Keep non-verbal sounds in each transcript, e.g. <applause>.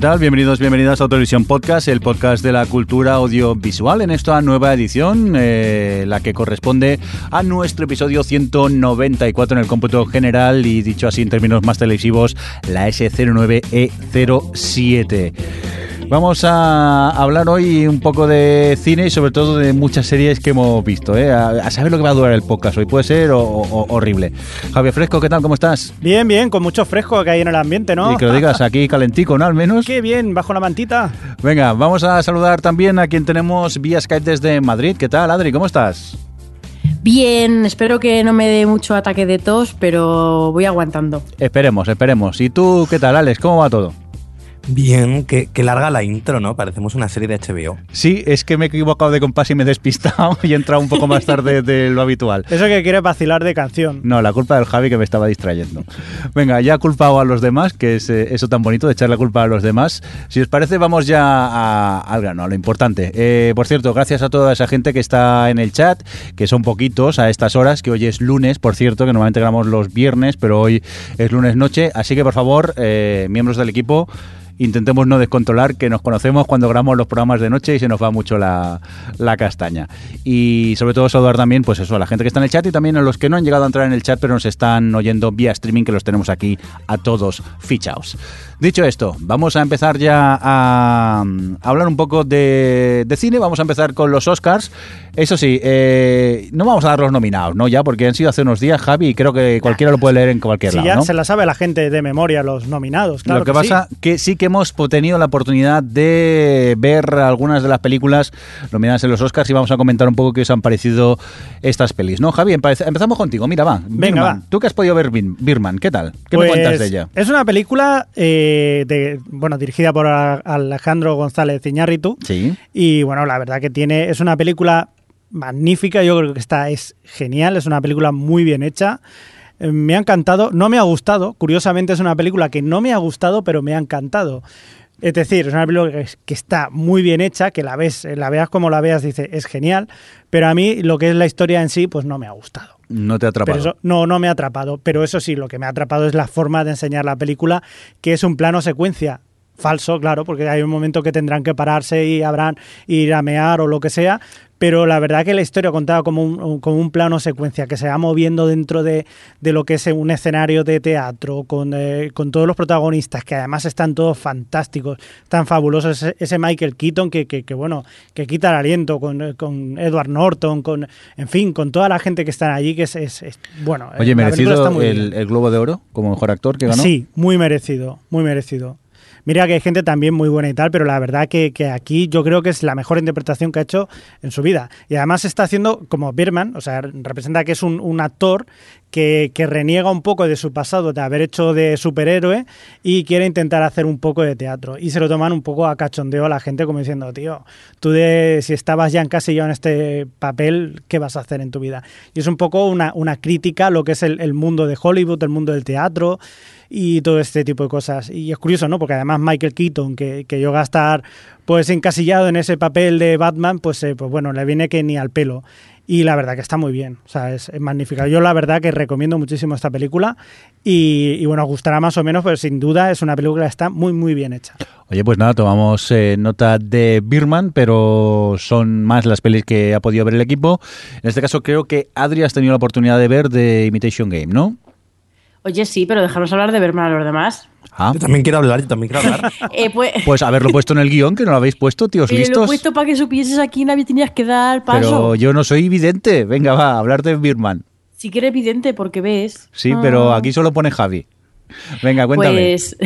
Bienvenidos, bienvenidas a Televisión Podcast, el podcast de la cultura audiovisual en esta nueva edición, eh, la que corresponde a nuestro episodio 194 en el cómputo general y dicho así en términos más televisivos, la S09E07. Vamos a hablar hoy un poco de cine y sobre todo de muchas series que hemos visto. ¿eh? A, saber lo que va a durar el podcast hoy. Puede ser horrible. Javier Fresco, ¿qué tal? ¿Cómo estás? Bien, bien, con mucho fresco que hay en el ambiente, ¿no? Y que lo digas <laughs> aquí calentico, ¿no? Al menos. Qué bien, bajo la mantita. Venga, vamos a saludar también a quien tenemos vía Skype desde Madrid. ¿Qué tal, Adri? ¿Cómo estás? Bien, espero que no me dé mucho ataque de tos, pero voy aguantando. Esperemos, esperemos. ¿Y tú qué tal, Alex? ¿Cómo va todo? Bien, que, larga la intro, ¿no? Parecemos una serie de HBO. Sí, es que me he equivocado de compás y me he despistado <laughs> y he entrado un poco más tarde de lo habitual. Eso que quiere vacilar de canción. No, la culpa del Javi que me estaba distrayendo. Venga, ya he culpado a los demás, que es eh, eso tan bonito de echar la culpa a los demás. Si os parece, vamos ya a, al grano, a lo importante. Eh, por cierto, gracias a toda esa gente que está en el chat, que son poquitos a estas horas, que hoy es lunes, por cierto, que normalmente grabamos los viernes, pero hoy es lunes noche. Así que, por favor, eh, miembros del equipo, intentemos no descontrolar que nos conocemos cuando grabamos los programas de noche y se nos va mucho la, castaña. Y sobre todo saludar también, pues eso, a la gente que está en el chat y también a los que no han llegado a entrar en el chat pero nos están oyendo vía streaming, que los tenemos aquí a todos fichaos. Dicho esto, vamos a empezar ya a, hablar un poco de, cine. Vamos a empezar con los Oscars. Eso sí, eh, no vamos a dar los nominados, ¿no? Ya, porque han sido hace unos días, Javi, y creo que cualquiera lo puede leer en cualquier lado. Sí, ya se la sabe la gente de memoria, los nominados. Claro lo que, que pasa sí. que sí que hemos tenido la oportunidad de ver algunas de las películas nominadas en los Oscars y vamos a comentar un poco qué os han parecido estas pelis, ¿no, Javi? Empezamos contigo. Mira, va. Venga, va. Tú que has podido ver Birman, ¿qué tal? ¿Qué me pues, cuentas de ella? Es una película eh, de, bueno, dirigida por Alejandro González Iñárritu. Sí. Y bueno, la verdad que tiene, es una película magnífica, yo creo que está, es genial, es una película muy bien hecha. Eh, me ha encantado, no me ha gustado, curiosamente es una película que no me ha gustado, pero me ha encantado. Es decir, es una película que, está muy bien hecha, que la ves, la veas como la veas, dice, es genial, pero a mí lo que es la historia en sí, pues no me ha gustado. No te ha atrapado. no, no me ha atrapado, pero eso sí, lo que me ha atrapado es la forma de enseñar la película, que es un plano secuencia falso, claro, porque hay un momento que tendrán que pararse y habrán ir a mear o lo que sea, pero la verdad que la historia contaba como un, como un plano secuencia que se va moviendo dentro de, lo que es un escenario de teatro, con, eh, con, todos los protagonistas, que además están todos fantásticos, tan fabulosos, ese, Michael Keaton que, que, bueno, que quita el aliento, con, con, Edward Norton, con, en fin, con toda la gente que está allí, que es, es, bueno. Oye, merecido el, el, Globo de Oro como mejor actor que ganó. Sí, muy merecido, muy merecido. Mira que hay gente también muy buena y tal, pero la verdad que, aquí yo creo que es la mejor interpretación que ha hecho en su vida. Y además está haciendo como Birman, o sea, representa que es un, actor que, reniega un poco de su pasado, de haber hecho de superhéroe y quiere intentar hacer un poco de teatro. Y se lo toman un poco a cachondeo a la gente como diciendo, tío, tú de, si estabas ya en ya en este papel, ¿qué vas a hacer en tu vida? Y es un poco una, una crítica a lo que es el mundo de Hollywood, el mundo del teatro y todo este tipo de cosas. Y es curioso, ¿no? Porque además Michael Keaton, que, que yo a estar pues encasillado en ese papel de Batman, pues, eh, pues bueno, le viene que ni al pelo. Y la verdad que está muy bien, o sea, es, magnífica. Yo la verdad que recomiendo muchísimo esta película y, bueno, gustará más o menos, pero sin duda es una película que está muy, muy bien hecha. Oye, pues nada, tomamos eh, nota de Birman, pero son más las pelis que ha podido ver el equipo. En este caso creo que Adri has tenido la oportunidad de ver de Imitation Game, ¿no? Oye, sí, pero dejarnos hablar de Berman a los demás. Ah. Yo también quiero hablar, yo también quiero hablar. <laughs> Eh, pues, pues, haberlo puesto en el guion, que no lo habéis puesto, tíos listos. Lo he puesto para que supieses aquí, nadie tenías que dar paso. Pero yo no soy vidente. Venga, va, a hablar de Birman. Sí que eres vidente porque ves. Sí, pero ah. aquí solo pone Javi. Venga, cuéntame. Pues,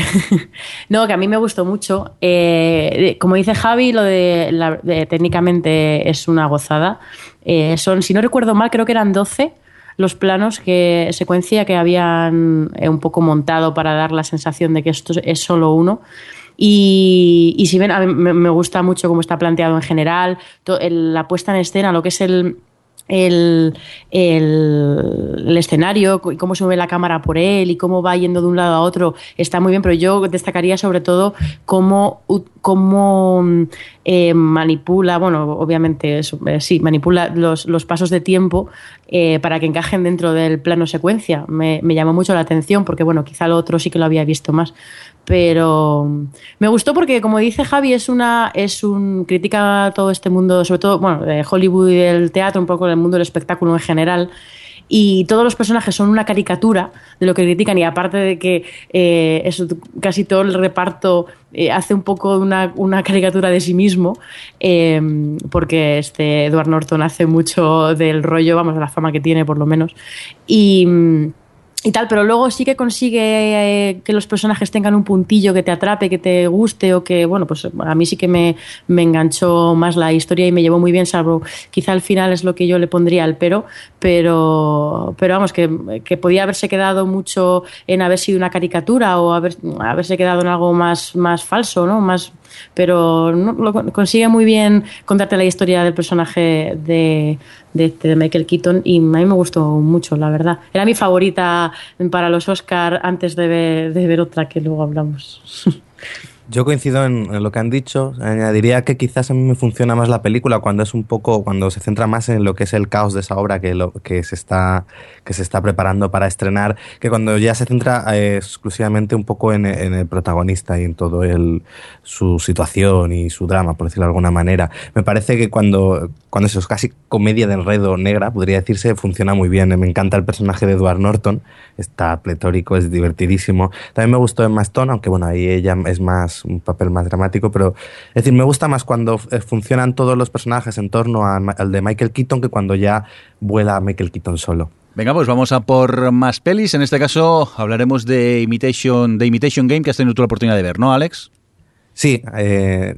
<laughs> no, que a mí me gustó mucho. Eh, como dice Javi, lo de, la- de técnicamente es una gozada. Eh, son, si no recuerdo mal, creo que eran 12 los planos que secuencia que habían eh, un poco montado para dar la sensación de que esto es solo uno. Y, y si ven, a mí me, gusta mucho cómo está planteado en general, la puesta en escena, lo que es el, el, el- el escenario cómo se mueve la cámara por él y cómo va yendo de un lado a otro está muy bien, pero yo destacaría sobre todo cómo, cómo mm, eh, manipula, bueno, obviamente eso, eh, sí, manipula los, los pasos de tiempo eh, para que encajen dentro del plano secuencia. Me, me llamó mucho la atención porque, bueno, quizá lo otro sí que lo había visto más. Pero mm, me gustó porque, como dice Javi, es una es un critica todo este mundo, sobre todo, bueno, de Hollywood y del teatro, un poco del mundo del espectáculo en general. Y todos los personajes son una caricatura de lo que critican, y aparte de que eh, eso, casi todo el reparto eh, hace un poco una, una caricatura de sí mismo, eh, porque este Edward Norton hace mucho del rollo, vamos, de la fama que tiene por lo menos. Y. y tal, pero luego sí que consigue eh, que los personajes tengan un puntillo que te atrape, que te guste o que, bueno, pues a mí sí que me, me enganchó más la historia y me llevó muy bien, salvo quizá al final es lo que yo le pondría al pero, pero, pero vamos, que, que podía haberse quedado mucho en haber sido una caricatura o haber, haberse quedado en algo más, más falso, ¿no? Más, pero no, lo con- consigue muy bien contarte la historia del personaje de, de, este, de Michael Keaton y a mí me gustó mucho, la verdad. Era mi favorita para los Oscar antes de de ver otra que luego hablamos. <laughs> Yo coincido en, lo que han dicho. Añadiría que quizás a mí me funciona más la película cuando es un poco, cuando se centra más en lo que es el caos de esa obra que, lo, que, se, está, que se está preparando para estrenar, que cuando ya se centra eh, exclusivamente un poco en, el protagonista y en todo su situación y su drama, por decirlo de alguna manera. Me parece que cuando, cuando eso es casi comedia de enredo negra, podría decirse, funciona muy bien. Me encanta el personaje de Edward Norton, está pletórico, es divertidísimo. También me gustó Emma Stone, aunque bueno, ahí ella es más un papel más dramático, pero es decir, me gusta más cuando eh, funcionan todos los personajes en torno a- al de Michael Keaton que cuando ya vuela Michael Keaton solo. Venga, pues vamos a por más pelis. En este caso hablaremos de Imitation, de Imitation Game, que has tenido tú la oportunidad de ver, ¿no, Alex? Sí, eh,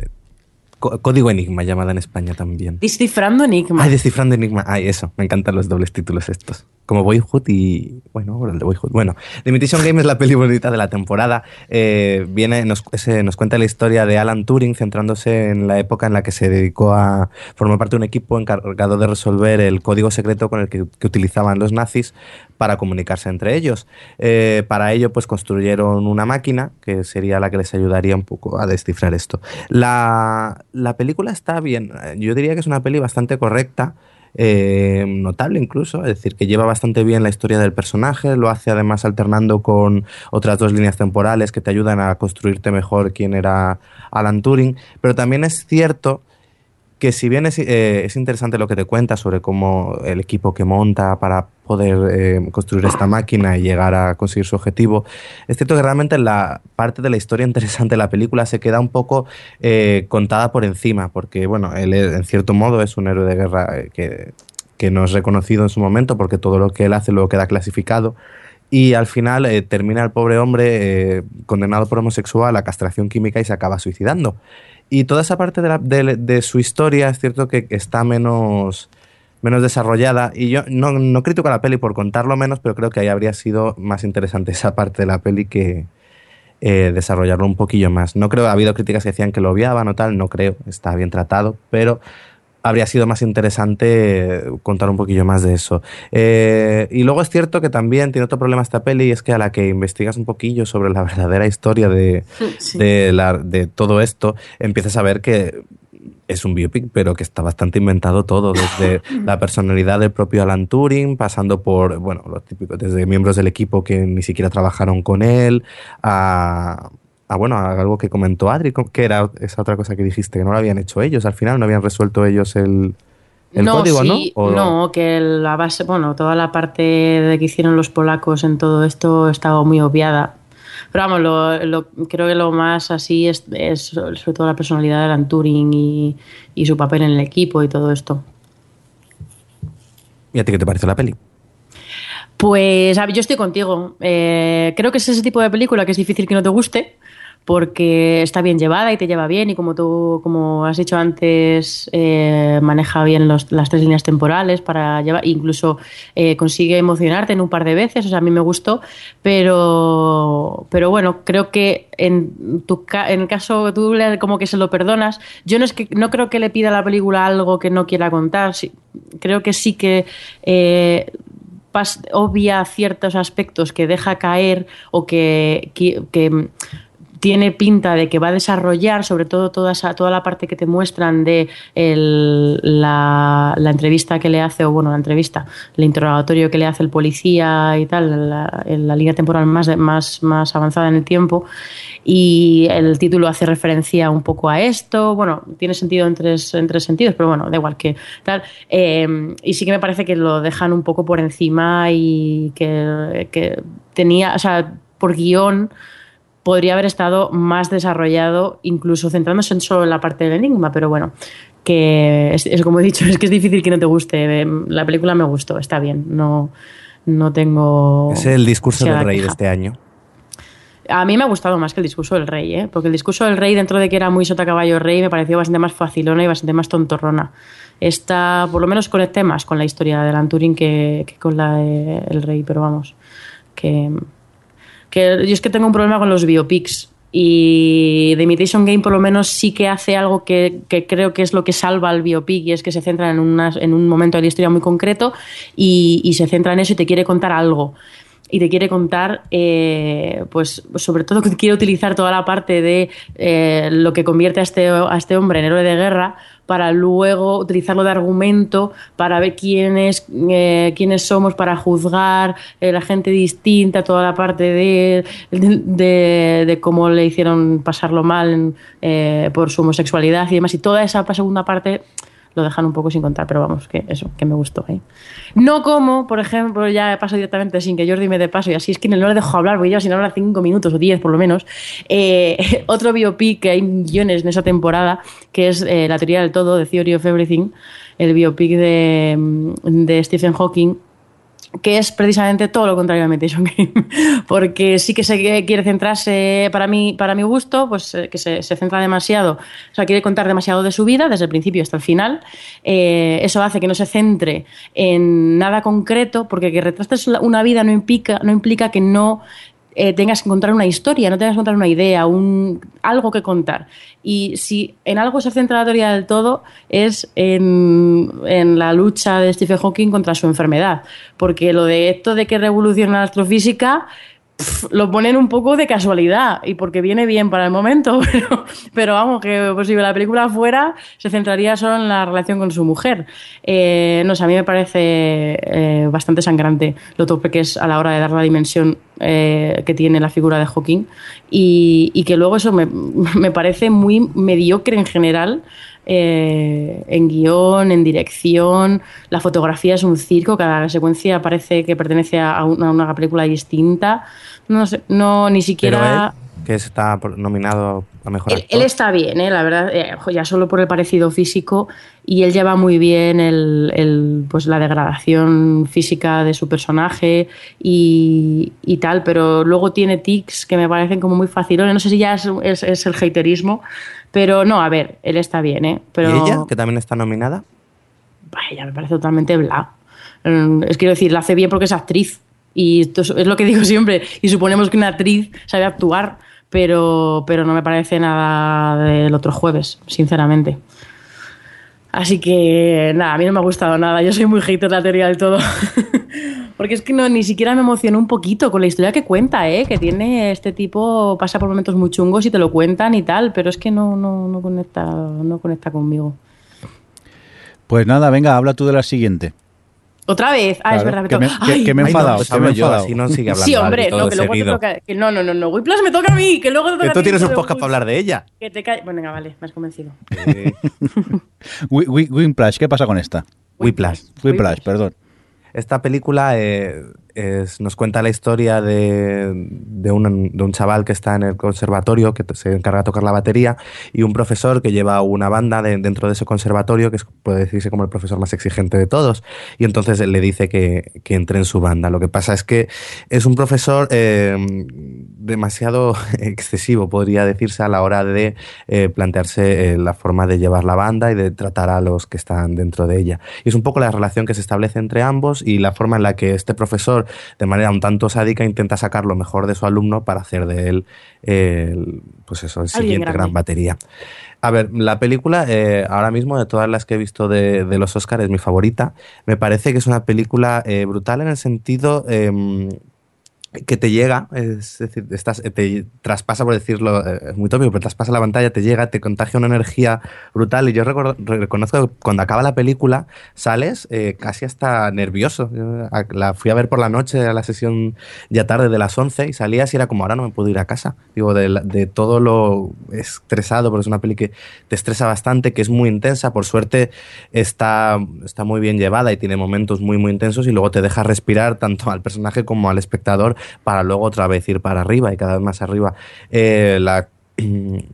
Código Enigma llamada en España también. Descifrando Enigma. Ay, descifrando Enigma. Ay, eso. Me encantan los dobles títulos estos. Como Boyhood y. Bueno, ahora el de Boyhood. Bueno, The Imitation Game es la peli bonita de la temporada. Eh, viene, nos, nos cuenta la historia de Alan Turing, centrándose en la época en la que se dedicó a formar parte de un equipo encargado de resolver el código secreto con el que, que utilizaban los nazis para comunicarse entre ellos. Eh, para ello, pues construyeron una máquina que sería la que les ayudaría un poco a descifrar esto. La, la película está bien. Yo diría que es una peli bastante correcta. eh, notable incluso, es decir, que lleva bastante bien la historia del personaje, lo hace además alternando con otras dos líneas temporales que te ayudan a construirte mejor quién era Alan Turing, pero también es cierto que si bien es, eh, es interesante lo que te cuenta sobre cómo el equipo que monta para poder eh, construir esta máquina y llegar a conseguir su objetivo, es cierto que realmente la parte de la historia <laughs> interesante de la película se queda un poco eh, contada por encima, porque bueno, él en cierto modo es un héroe de guerra que, que no es reconocido en su momento porque todo lo que él hace luego queda clasificado. Y al final termina el pobre hombre condenado por homosexual a castración química y se acaba suicidando. Y toda esa parte de, la- de- de su historia es cierto que está menos, menos desarrollada. Y yo no, no critico a la peli por contarlo menos, pero creo que ahí habría sido más interesante esa parte de la peli que eh, desarrollarlo un poquillo más. No creo, ha habido críticas que decían que lo odiaban o tal, no creo, está bien tratado, pero habría sido más interesante eh, contar un poquillo más de eso. Eh, y luego es cierto que también tiene otro problema esta peli, y es que a la que investigas un poquillo sobre la <laughs> verdadera historia de, Sí. de, la- de todo esto, empiezas a ver que es un biopic, pero que está bastante inventado todo, desde <laughs> la personalidad del propio Alan Turing, pasando por, bueno, lo típico, desde miembros del equipo que ni siquiera trabajaron con él, a, a, bueno, algo que comentó Adri, que era esa otra cosa que dijiste, que no lo habían hecho ellos, al final no habían resuelto ellos el, el no, código, sí, ¿no? O- No, que la base, bueno, toda la parte de que hicieron los polacos en todo esto estaba muy obviada. Pero vamos, lo, lo- creo que lo más así es, es sobre todo la personalidad de Alan Turing y, y su papel en el equipo y todo esto. ¿Y a ti qué te pareció la peli? Pues yo estoy contigo. Eh, creo que es ese tipo de película que es difícil que no te guste porque está bien llevada y te lleva bien y como tú como has dicho antes eh, maneja bien las tres líneas temporales para llevar incluso eh, consigue emocionarte en un par de veces o sea a mí me gustó pero pero bueno creo que en tu en el caso tú como que se lo perdonas yo no es que no creo que le pida a la película algo que no quiera contar creo que sí que obvia ciertos aspectos que deja caer o que, que- tiene pinta de que va a desarrollar, sobre todo toda, esa, toda la parte que te muestran de el- la, la entrevista que le hace, o bueno, la entrevista, el interrogatorio que le hace el policía y tal, la, la línea temporal más, más, más avanzada en el tiempo. Y el título hace referencia un poco a esto. Bueno, tiene sentido en tres, en tres sentidos, pero bueno, da igual que tal. Eh, y sí que me parece que lo dejan un poco por encima y que, que tenía, o sea, por guion podría haber estado más desarrollado, incluso centrándose en solo en la parte del enigma, pero bueno, que es, es como he dicho, <laughs> es que es difícil que no te guste. Eh, La película me gustó, está bien, no, no tengo... Es el discurso del rey de este año. A mí me ha gustado más que el discurso del rey, ¿eh? porque el discurso del rey, dentro de que era muy sota caballo rey, me pareció bastante más facilona y bastante más tontorrona. Esta, por lo menos conecté más con la historia de Alan Turing que, que con la del rey, pero vamos, que, que yo es que tengo un problema con los biopics y The Imitation Game por lo menos sí que hace algo que, que creo que es lo que salva al biopic y es que se centra en, unas- en un momento de la historia muy concreto y se centra en eso y te quiere contar algo y te quiere contar, eh, pues sobre todo quiere utilizar toda la parte de eh, lo que convierte a este, a este hombre en héroe de guerra para luego utilizarlo de argumento para ver quiénes, eh, quiénes somos, para juzgar eh, la gente distinta, toda la parte de, de, de- de cómo le hicieron pasarlo mal eh, por su homosexualidad y demás. Y toda esa segunda parte lo dejan un poco sin contar, pero vamos, que eso, que me gustó. No como, por ejemplo, ya paso directamente sin que Jordi me dé paso, y así es que no le dejo hablar, porque lleva sin hablar cinco minutos o diez por lo menos. Eh, <laughs> otro biopic que hay millones en esa temporada, que es eh, La teoría del todo, de Theory of Everything, el biopic de, de Stephen Hawking, que es precisamente todo lo contrario a Imitation <laughs> Game, porque sí que se quiere centrarse, para mí, para mi gusto, pues eh, que se, se centra demasiado, o sea, quiere contar demasiado de su vida, desde el principio hasta el final. Eh, eso hace que no se centre en nada concreto, porque que retrates una vida no implica, no implica que no eh, tengas que contar una historia, no tengas que contar una idea, un, algo que contar. Y si en algo se centra la teoría del todo es en, en la lucha de Stephen Hawking contra su enfermedad. Porque lo de esto de que revoluciona la astrofísica lo ponen un poco de casualidad y porque viene bien para el momento, <laughs> pero, pero vamos, que pues, si la película fuera se centraría solo en la relación con su mujer. Eh, no sé, a mí me parece eh, bastante sangrante lo tope que es a la hora de dar la dimensión eh, que tiene la figura de Hawking y, y que luego eso me, <laughs> me parece muy mediocre en general eh, en guion, en dirección, la fotografía es un circo, cada secuencia parece que pertenece a una, a una película distinta. No sé, no, ni Pero siquiera... él, que está nominado a mejor Él, actor. él está bien, ¿eh? la verdad, eh, ya solo por el parecido físico y él lleva muy bien el, el, pues la degradación física de su personaje y, y tal, pero luego tiene tics que me parecen como muy facilones. No sé si ya es, es- es el haterismo, pero no, a ver, él está bien, ¿eh? Pero, ¿Y ella, que también está nominada? Vaya, me parece totalmente bla. Mm, Es quiero decir, la hace bien porque es actriz. Y esto es, es lo que digo siempre. Y suponemos que una actriz sabe actuar, pero, pero no me parece nada del otro jueves, sinceramente. Así que nada, a mí no me ha gustado nada. Yo soy muy hater de la teoría del todo. <laughs> Porque es que no, ni siquiera me emocionó un poquito con la historia que cuenta, ¿eh? que tiene este tipo, pasa por momentos muy chungos y te lo cuentan y tal, pero es que no, no, no, conecta, no conecta conmigo. Pues nada, venga, habla tú de la siguiente. Otra vez, ah, es verdad, me que toca. me- que- Ay, que me he Ay, no, enfadado, pues que me he yo, enfadado. así no sigue Sí, hombre, no, que luego te seguido. toca. Que no, no, no, no. Whiplash me toca a mí, que luego te toca Que a tú ti, tienes un podcast para hablar de ella. Que te cae. Bueno, venga, vale, me has convencido. Eh, <laughs> Whiplash, ¿qué pasa con esta? Whiplash. Whiplash, perdón. Esta película eh, nos cuenta la historia de, de un, de un chaval que está en el conservatorio, que se encarga de tocar la batería, y un profesor que lleva una banda de- dentro de ese conservatorio, que puede decirse como el profesor más exigente de todos, y entonces le dice que, que entre en su banda. Lo que pasa es que es un profesor eh, demasiado <laughs> excesivo, podría decirse, a la hora de eh, plantearse eh, la forma de llevar la banda y de tratar a los que están dentro de ella. Y es un poco la relación que se establece entre ambos y la forma en la que este profesor, de manera un tanto sádica, intenta sacar lo mejor de su alumno para hacer de él, eh, el, pues eso, el siguiente gran batería. A ver, la película, eh, ahora mismo, de todas las que he visto de, de los Oscars, es mi favorita. Me parece que es una película eh, brutal en el sentido em, que te llega, es decir, estás, te traspasa, por decirlo, eh, es muy tópico, pero traspasa la pantalla, te llega, te contagia una energía brutal. Y yo reconozco que cuando acaba la película, sales eh, casi hasta nervioso. La fui a ver por la noche a la sesión ya tarde de las 11 y salías y era como, ahora no me puedo ir a casa. Digo, de, de todo lo estresado, porque es una peli que te estresa bastante, que es muy intensa. Por suerte está, está muy bien llevada y tiene momentos muy, muy intensos y luego te deja respirar tanto al personaje como al espectador para luego otra vez ir para arriba y cada vez más arriba. Eh, la-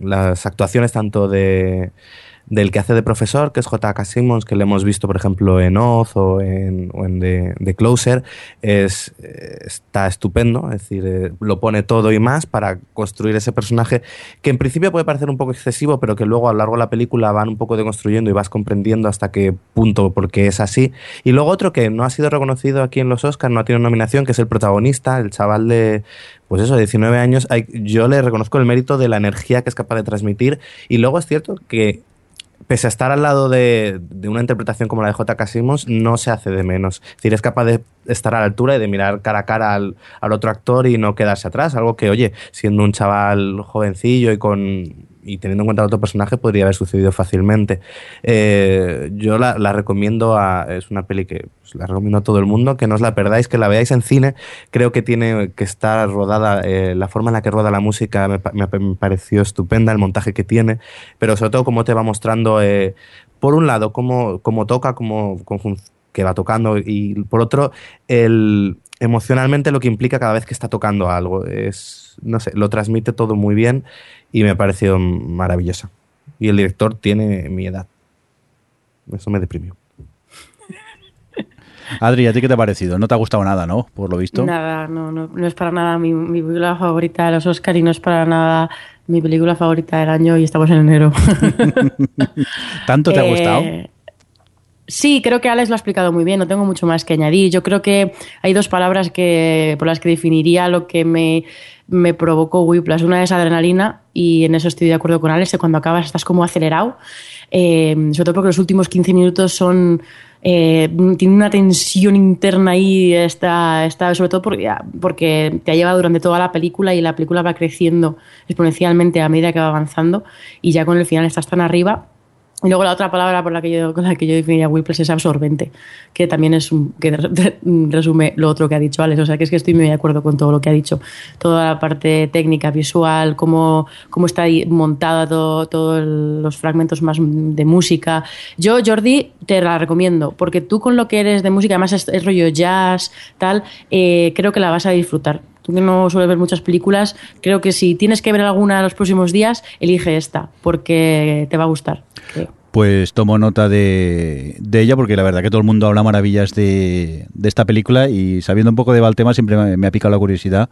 las actuaciones tanto de del que hace de profesor, que es J.K. Simmons, que le hemos visto, por ejemplo, en Oz o en, o en The, Closer, es, eh, está estupendo, es decir, eh, lo pone todo y más para construir ese personaje que en principio puede parecer un poco excesivo, pero que luego a lo largo de la película van un poco deconstruyendo y vas comprendiendo hasta qué punto, porque es así. Y luego otro que no ha sido reconocido aquí en los Oscars, no ha tenido nominación, que es el protagonista, el chaval de, pues eso, 19 años. Yo le reconozco el mérito de la energía que es capaz de transmitir. Y luego es cierto que pese a estar al lado de, de una interpretación como la de J.K. Simmons, no se hace de menos. Es decir, es capaz de estar a la altura y de mirar cara a cara al, al otro actor y no quedarse atrás. Algo que, oye, siendo un chaval jovencillo y con y teniendo en cuenta el otro personaje podría haber sucedido fácilmente. Eh, yo la, la recomiendo a, es una peli que pues, la recomiendo a todo el mundo, que no os la perdáis, que la veáis en cine. Creo que tiene que estar rodada, eh, la forma en la que roda la música me, me me pareció estupenda, el montaje que tiene, pero sobre todo cómo te va mostrando, eh, por un lado, cómo, cómo toca, cómo, cómo que va tocando y por otro, el, emocionalmente lo que implica cada vez que está tocando algo. Es, no sé, lo transmite todo muy bien y me ha parecido maravillosa. Y el director tiene mi edad. Eso me deprimió. <laughs> Adri, ¿a ti qué te ha parecido? No te ha gustado nada, ¿no? Por lo visto. Nada, no, no, no es para nada mi, mi película favorita de los Oscar y no es para nada mi película favorita del año y estamos en enero. <laughs> <laughs> ¿Tanto te ha Eh, gustado? Sí, creo que Alex lo ha explicado muy bien, no tengo mucho más que añadir. Yo creo que hay dos palabras que, por las que definiría lo que me, me provocó Whiplash. Una es adrenalina y en eso estoy de acuerdo con Alex, que cuando acabas estás como acelerado, eh, sobre todo porque los últimos 15 minutos son... Eh, tiene una tensión interna ahí, está, está, sobre todo porque, porque te ha llevado durante toda la película y la película va creciendo exponencialmente a medida que va avanzando y ya con el final estás tan arriba y luego la otra palabra por la que yo, con la que yo definiría Whiplash es absorbente, que también es un, que resume lo otro que ha dicho Alex. O sea, que es que estoy muy de acuerdo con todo lo que ha dicho. Toda la parte técnica, visual, cómo, cómo está montada todo, todos los fragmentos más de música. Yo, Jordi, te la recomiendo, porque tú con lo que eres de música, además es, es rollo jazz, tal, eh, creo que la vas a disfrutar. Tú que no sueles ver muchas películas, creo que si tienes que ver alguna los próximos días, elige esta, porque te va a gustar. Creo. Pues tomo nota de, de, ella porque la verdad que todo el mundo habla maravillas de, de esta película y sabiendo un poco de Valtema siempre me, me, ha picado la curiosidad.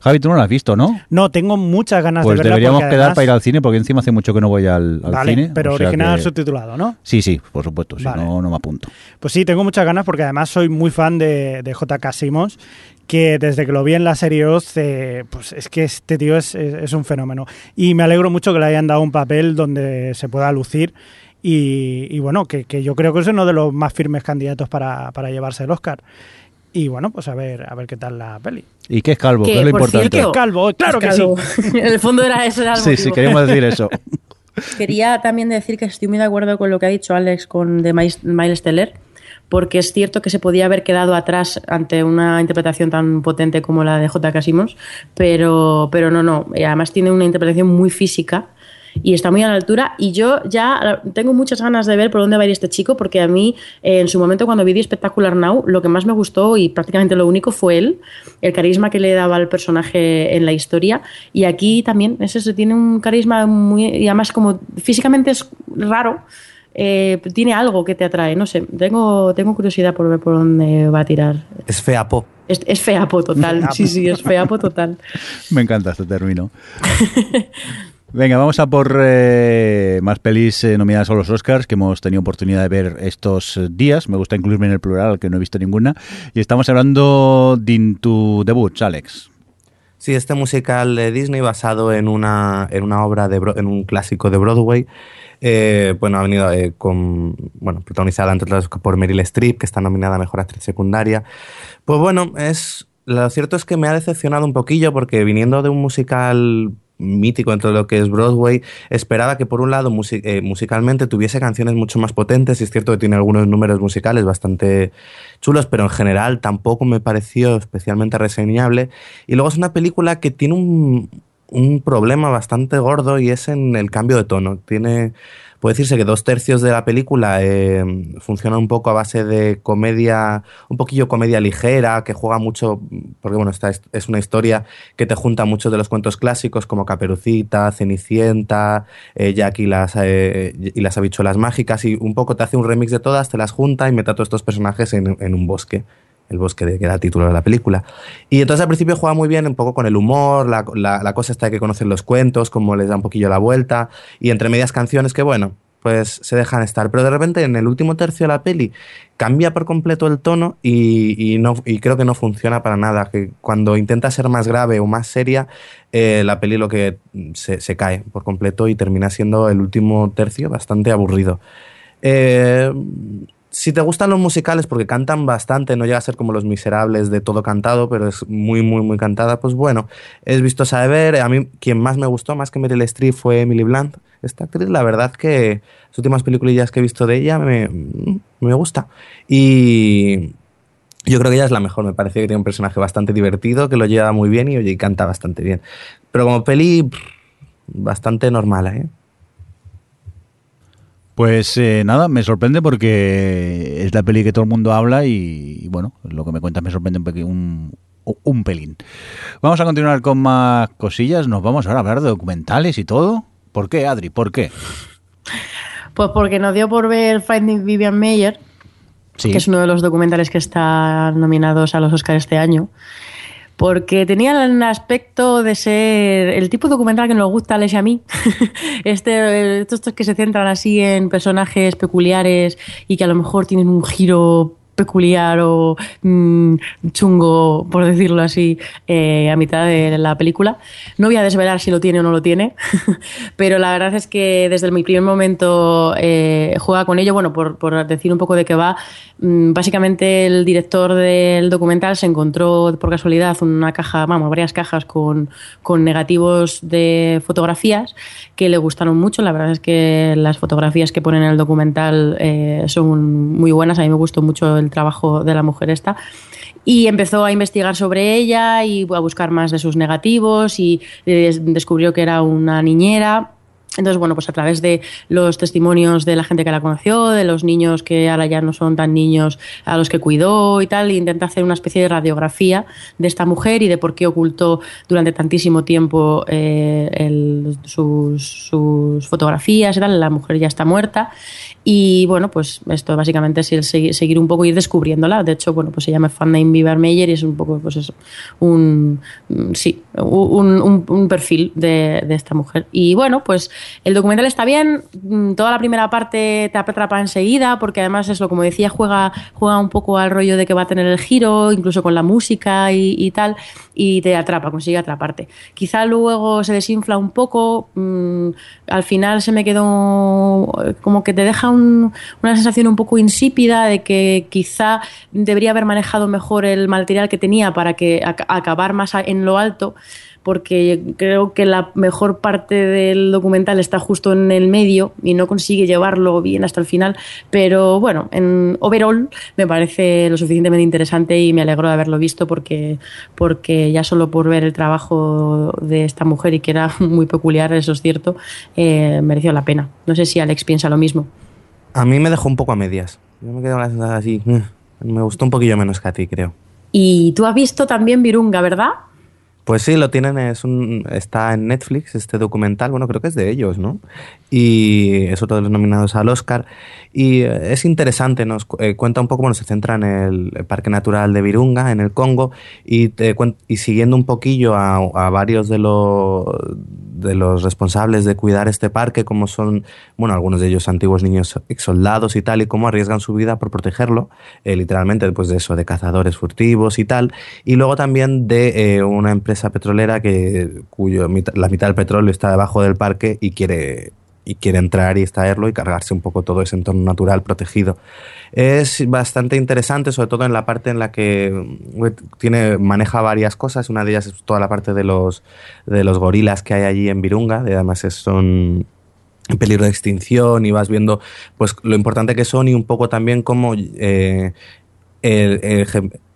Javi, tú no la has visto, ¿no? No, tengo muchas ganas pues de verla. Pues deberíamos quedar además... para ir al cine porque encima hace mucho que no voy al, al vale, cine. Pero o sea original que... subtitulado, ¿no? Sí, sí, por supuesto, si vale. no, no me apunto. Pues sí, tengo muchas ganas porque además soy muy fan de, de J.K. Simmons que desde que lo vi en la serie Oz, eh, pues es que este tío es, es, es, un fenómeno. Y me alegro mucho que le hayan dado un papel donde se pueda lucir. Y, y bueno, que, que, yo creo que es uno de los más firmes candidatos para, para, llevarse el Oscar. Y bueno, pues a ver, a ver qué tal la peli. ¿Y qué es calvo? ¿Qué, que, es lo importante? Cierto, es calvo, claro es que calvo. sí. <laughs> en el fondo era eso. Era el sí, sí, queríamos decir eso. <laughs> Quería también decir que estoy muy de acuerdo con lo que ha dicho Alex con de Miles Teller porque es cierto que se podía haber quedado atrás ante una interpretación tan potente como la de J.K. Simmons, pero, pero no, no. Además tiene una interpretación muy física y está muy a la altura. Y yo ya tengo muchas ganas de ver por dónde va a ir este chico, porque a mí, eh, en su momento, cuando vi Spectacular Now, lo que más me gustó y prácticamente lo único fue él, el carisma que le daba al personaje en la historia. Y aquí también, es eso, tiene un carisma muy. y además, como físicamente es raro. Eh, tiene algo que te atrae, no sé, tengo, tengo curiosidad por ver por dónde va a tirar. Es feapo. Es, es feapo total, <laughs> sí, sí, es feapo total. <laughs> Me encanta este término. <laughs> Venga, vamos a por eh, más pelis eh, nominadas a los Oscars que hemos tenido oportunidad de ver estos días. Me gusta incluirme en el plural, que no he visto ninguna. Y estamos hablando de tu debut, Alex. Sí, este musical de Disney basado en una, en una obra, de, en un clásico de Broadway. Eh, bueno, ha venido con, bueno, protagonizada entre otras por Meryl Streep, que está nominada a Mejor Actriz Secundaria. Pues bueno, es, lo cierto es que me ha decepcionado un poquillo porque viniendo de un musical mítico dentro de lo que es Broadway, esperaba que por un lado eh, musicalmente tuviese canciones mucho más potentes, es cierto que tiene algunos números musicales bastante chulos, pero en general tampoco me pareció especialmente reseñable. Y luego es una película que tiene un, un problema bastante gordo y es en el cambio de tono. Tiene puede decirse que dos tercios de la película eh, funciona un poco a base de comedia, un poquillo comedia ligera, que juega mucho, porque bueno, esta es una historia que te junta muchos de los cuentos clásicos como Caperucita, Cenicienta, eh, Jack y las, eh, y las habichuelas mágicas, y un poco te hace un remix de todas, te las junta y mete a todos estos personajes en un bosque el bosque de, que da título a la película. Y entonces al principio juega muy bien un poco con el humor, la, la, cosa está de que conocen los cuentos, como les da un poquillo la vuelta, y entre medias canciones que bueno, pues se dejan estar. Pero de repente en el último tercio de la peli cambia por completo el tono y, no, y creo que no funciona para nada. Que cuando intenta ser más grave o más seria, eh, la peli lo que se, se, cae por completo y termina siendo el último tercio bastante aburrido. Eh, si te gustan los musicales porque cantan bastante, no llega a ser como Los Miserables de todo cantado, pero es muy, muy, muy cantada, pues bueno, es vistosa de ver. A mí, quien más me gustó, más que Meryl Streep, fue Emily Blunt. Esta actriz, la verdad que las últimas películas que he visto de ella me, me gusta. Y yo creo que ella es la mejor. Me parece que tiene un personaje bastante divertido, que lo lleva muy bien y, oye, y canta bastante bien. Pero como peli, bastante normal, ¿eh? Pues eh, nada, me sorprende porque es la peli que todo el mundo habla y, bueno, lo que me cuentas me sorprende un, un, pelín. Vamos a continuar con más cosillas, nos vamos ahora a hablar de documentales y todo. ¿Por qué, Adri? ¿Por qué? Pues porque nos dio por ver Finding Vivian Mayer, que es uno de los documentales que están nominados a los Oscars este año porque tenía el aspecto de ser el tipo de documental que nos gusta a y a mí. <laughs> este, estos que se centran así en personajes peculiares y que a lo mejor tienen un giro peculiar o mm, chungo, por decirlo así, eh, a mitad de la película. No voy a desvelar si lo tiene o no lo tiene, <laughs> pero la verdad es que desde mi primer momento eh, juega con ello. Bueno, por, por, decir un poco de qué va, mm, básicamente el director del documental se encontró por casualidad una caja, vamos, varias cajas con, con negativos de fotografías que le gustaron mucho. La verdad es que las fotografías que ponen en el documental eh, son muy buenas. A mí me gustó mucho el trabajo de la mujer esta. Y empezó a investigar sobre ella y a buscar más de sus negativos y eh, descubrió que era una niñera entonces, bueno, pues a través de los testimonios de la gente que la conoció, de los niños que ahora ya no son tan niños a los que cuidó y tal, intenta hacer una especie de radiografía de esta mujer y de por qué ocultó durante tantísimo tiempo eh, sus, fotografías y. La mujer ya está muerta. Y bueno, pues esto básicamente es el seguir un poco, ir descubriéndola. De hecho, bueno, pues se llama Fan Name Bieber Meyer y es un poco, pues eso, un, sí, un, un, perfil de, de esta mujer. Y bueno, pues el documental está bien, mm, toda la primera parte te atrapa enseguida, porque además es lo como decía, juega, juega un poco al rollo de que va a tener el giro, incluso con la música y, tal, y te atrapa, consigue atraparte. Quizá luego se desinfla un poco, mm, al final se me quedó como que te deja un- una sensación un poco insípida de que quizá debería haber manejado mejor el material que tenía para que ac- acabar más en lo alto porque creo que la mejor parte del documental está justo en el medio y no consigue llevarlo bien hasta el final, pero bueno, en overall me parece lo suficientemente interesante y me alegro de haberlo visto porque, porque ya solo por ver el trabajo de esta mujer y que era <laughs> muy peculiar, eso es cierto, eh, mereció la pena. No sé si Alex piensa lo mismo. A mí me dejó un poco a medias. Yo me quedo con la sensación así. mm, Me gustó un poquillo menos que a ti, creo. Y tú has visto también Virunga, ¿verdad? Pues sí, lo tienen, es un, está en Netflix este documental, bueno, creo que es de ellos, ¿no? Y es otro de los nominados al Oscar. Y eh, es interesante, nos eh, cuenta un poco, bueno, se centra en el Parque Natural de Virunga, en el Congo, y, te y siguiendo un poquillo a, a varios de los, de los responsables de cuidar este parque, como son, bueno, algunos de ellos antiguos niños ex soldados y tal, y cómo arriesgan su vida por protegerlo, eh, literalmente, pues de eso, de cazadores furtivos y tal, y luego también de eh, una empresa petrolera que cuyo la mitad del petróleo está debajo del parque y quiere y quiere entrar y extraerlo y cargarse un poco todo ese entorno natural protegido. Es bastante interesante, sobre todo en la parte en la que mm, tiene maneja varias cosas. Una de ellas es toda la parte de los de los gorilas que hay allí en Virunga. de- Además son en peligro de extinción y vas viendo pues lo importante que son y un poco también cómo eh, el- el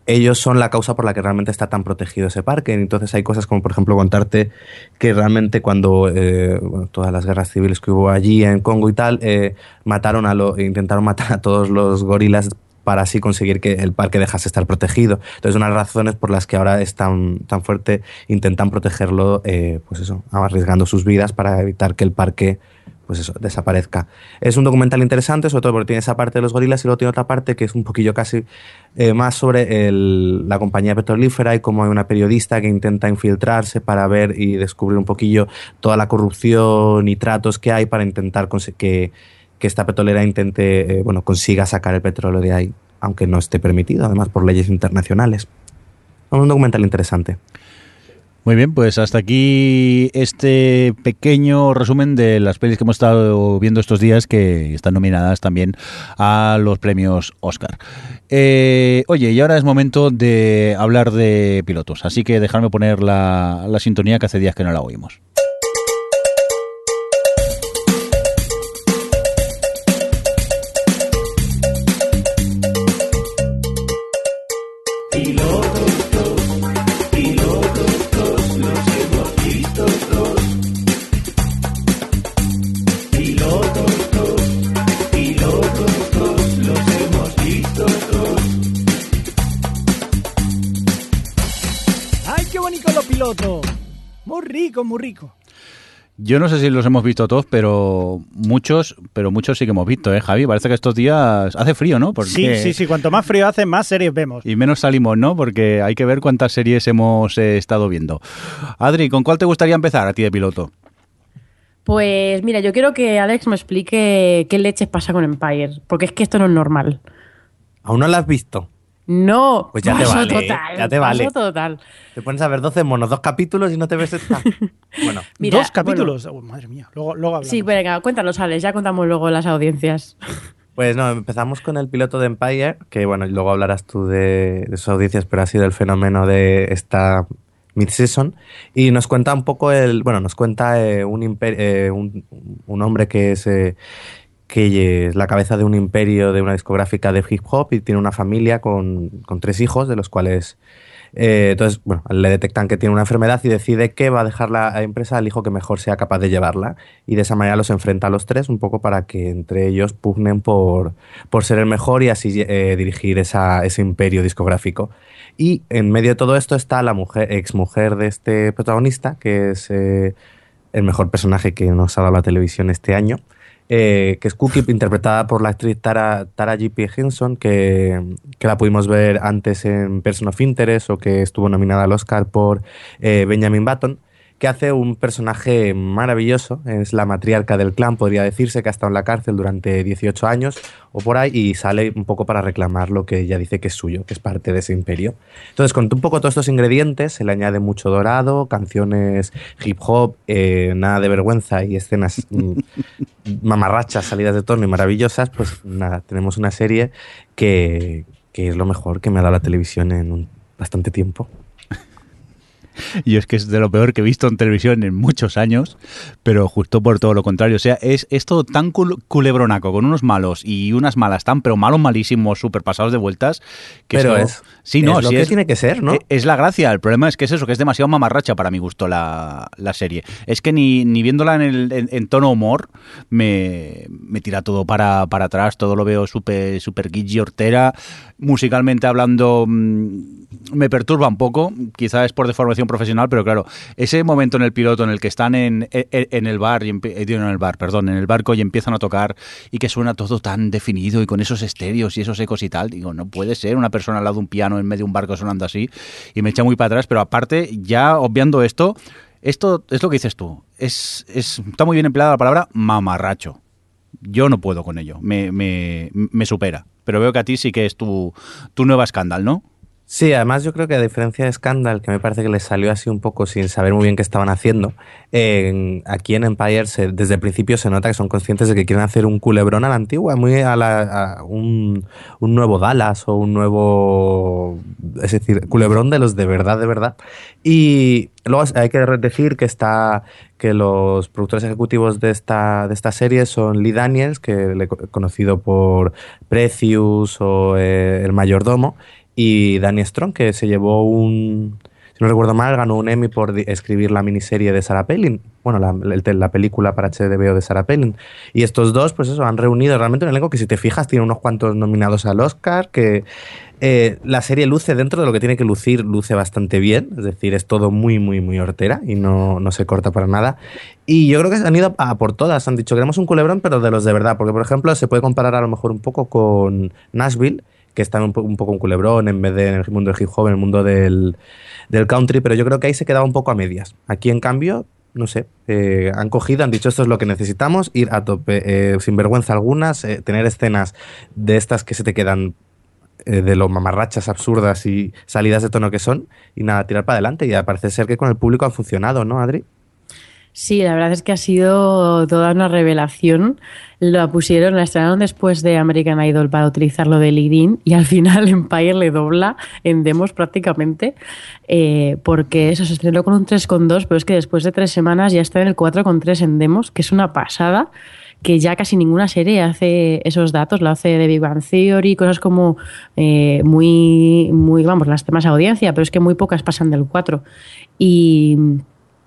ellos son la causa por la que realmente está tan protegido ese parque. Entonces hay cosas como, por ejemplo, contarte que realmente cuando eh, todas las guerras civiles que hubo allí en Congo y tal, eh, mataron a lo, intentaron matar a todos los gorilas para así conseguir que el parque dejase estar protegido. Entonces, una de las razones por las que ahora es tan, tan fuerte, intentan protegerlo, eh, pues eso, arriesgando sus vidas para evitar que el parque pues eso, desaparezca. Es un documental interesante, sobre todo porque tiene esa parte de los gorilas y luego tiene otra parte que es un poquillo casi eh, más sobre el- la compañía petrolífera y cómo hay una periodista que intenta infiltrarse para ver y descubrir un poquillo toda la corrupción y tratos que hay para intentar que, que esta petrolera intente, eh, bueno, consiga sacar el petróleo de ahí, aunque no esté permitido, además por leyes internacionales. Un documental interesante. Muy bien, pues hasta aquí este pequeño resumen de las pelis que hemos estado viendo estos días que están nominadas también a los premios Oscar. Eh, oye, y ahora es momento de hablar de pilotos, así que dejadme poner la sintonía que hace días que no la oímos. Muy rico, muy rico. Yo no sé si los hemos visto todos, pero muchos, pero muchos sí que hemos visto, ¿eh, Javi? Parece que estos días hace frío, ¿no? Porque- Sí, sí, sí. Cuanto más frío hace, más series vemos. Y menos salimos, ¿no? Porque hay que ver cuántas series hemos eh, estado viendo. Adri, ¿con cuál te gustaría empezar a ti de piloto? Pues mira, yo quiero que Alex me explique qué leches pasa con Empire, porque es que esto no es normal. ¿Aún no la has visto? No, Pues ya te vale, total, ya te paso vale. total. Te pones a ver 12 monos, dos capítulos y no te ves <laughs> esta. bueno, <laughs> Mira, Dos capítulos. Oh, madre mía. Luego, luego hablamos. Sí, venga, cuéntanos, Alex, ya contamos luego las audiencias. <laughs> Pues no, empezamos con el piloto de Empire, que bueno, luego hablarás tú de, de sus audiencias, pero ha sido el fenómeno de esta mid-season. Y nos cuenta un poco el, bueno, nos cuenta eh, un, imper- eh, un, un hombre que es, eh, que es la cabeza de un imperio de una discográfica de hip hop y tiene una familia con, con tres hijos, de los cuales eh, entonces, bueno, le detectan que tiene una enfermedad y decide que va a dejar la empresa al hijo que mejor sea capaz de llevarla. Y de esa manera los enfrenta a los tres, un poco para que entre ellos pugnen por, por ser el mejor y así eh, dirigir esa, ese imperio discográfico. Y en medio de todo esto está la mujer, ex mujer de este protagonista, que es eh, el mejor personaje que nos ha dado la televisión este año. Eh, que es Cookie, interpretada por la actriz Tara, Tara G.P. Henson, que, que la pudimos ver antes en Person of Interest o que estuvo nominada al Oscar por eh, Benjamin Button, que hace un personaje maravilloso. Es la matriarca del clan, podría decirse, que ha estado en la cárcel durante 18 años o por ahí y sale un poco para reclamar lo que ella dice que es suyo, que es parte de ese imperio. Entonces, con un poco todos estos ingredientes, se le añade mucho dorado, canciones hip hop, eh, nada de vergüenza y escenas mm, <laughs> mamarrachas, salidas de tono y maravillosas, pues nada, tenemos una serie que, que es lo mejor que me ha dado la televisión en un bastante tiempo. <laughs> y es que es de lo peor que he visto en televisión en muchos años, pero justo por todo lo contrario. O sea, es, es todo tan cul- culebronaco, con unos malos y unas malas tan, pero malos malísimos, súper pasados de vueltas. Que Pero eso- es- Sí, es no, lo sí que es, tiene que ser, ¿no? e- Es la gracia. El problema es que es eso, que es demasiado mamarracha para mi gusto la, la serie. Es que ni, ni viéndola en, el, en, en tono humor me, me tira todo para, para atrás. Todo lo veo súper super hortera. Musicalmente hablando, mm, me perturba un poco. Quizás es por deformación profesional, pero claro, ese momento en el piloto en el que están en, en, en el bar, y empie- eh, en el bar, perdón, en el barco y empiezan a tocar y que suena todo tan definido y con esos estéreos y esos ecos y tal, digo, no puede ser una persona al lado de un piano en medio de un barco sonando así y me echa muy para atrás, pero aparte, ya obviando esto, esto es lo que dices tú, es, es, está muy bien empleada la palabra mamarracho. Yo no puedo con ello, me, me, me supera. Pero veo que a ti sí que es tu, tu nueva escándalo, ¿no? Sí, además yo creo que a diferencia de Scandal, que me parece que les salió así un poco sin saber muy bien qué estaban haciendo, en- aquí en Empire se- desde el principio se nota que son conscientes de que quieren hacer un culebrón a la antigua, muy a, la, a un, un nuevo Dallas o un nuevo, es decir, culebrón de los de verdad, de verdad. Y luego hay que decir que está que los productores ejecutivos de esta, de esta serie son Lee Daniels, que le he co- conocido por Precious o eh, El Mayordomo, y Danny Strong, que se llevó un, si no recuerdo mal, ganó un Emmy por escribir la miniserie de Sarah Palin, bueno, la, el- la película para HBO de Sarah Palin. Y estos dos, pues eso, han reunido realmente un elenco que si te fijas tiene unos cuantos nominados al Oscar, que eh, la serie luce dentro de lo que tiene que lucir, luce bastante bien, es decir, es todo muy, muy, muy hortera y no, no se corta para nada. Y yo creo que han ido a por todas, han dicho, queremos un culebrón, pero de los de verdad, porque por ejemplo se puede comparar a lo mejor un poco con Nashville, que está un, un poco un culebrón en vez de en el mundo del hip hop, en el mundo del, del country, pero yo creo que ahí se quedaba un poco a medias. Aquí, en cambio, no sé, eh, han cogido, han dicho esto es lo que necesitamos, ir a tope, eh, sin vergüenza algunas, eh, tener escenas de estas que se te quedan eh, de lo mamarrachas absurdas y salidas de tono que son, y nada, tirar para adelante. Y parece ser que con el público han funcionado, ¿no, Adri? Sí, la verdad es que ha sido toda una revelación. La pusieron, la estrenaron después de American Idol para utilizarlo de lead-in y al final <laughs> Empire le dobla en demos prácticamente eh, porque eso se estrenó con un 3,2 pero es que después de tres semanas ya está en el 4,3 en demos, que es una pasada que ya casi ninguna serie hace esos datos, lo hace de Big Bang Theory, cosas como eh, muy, muy, vamos, las temas audiencia, pero es que muy pocas pasan del 4. Y,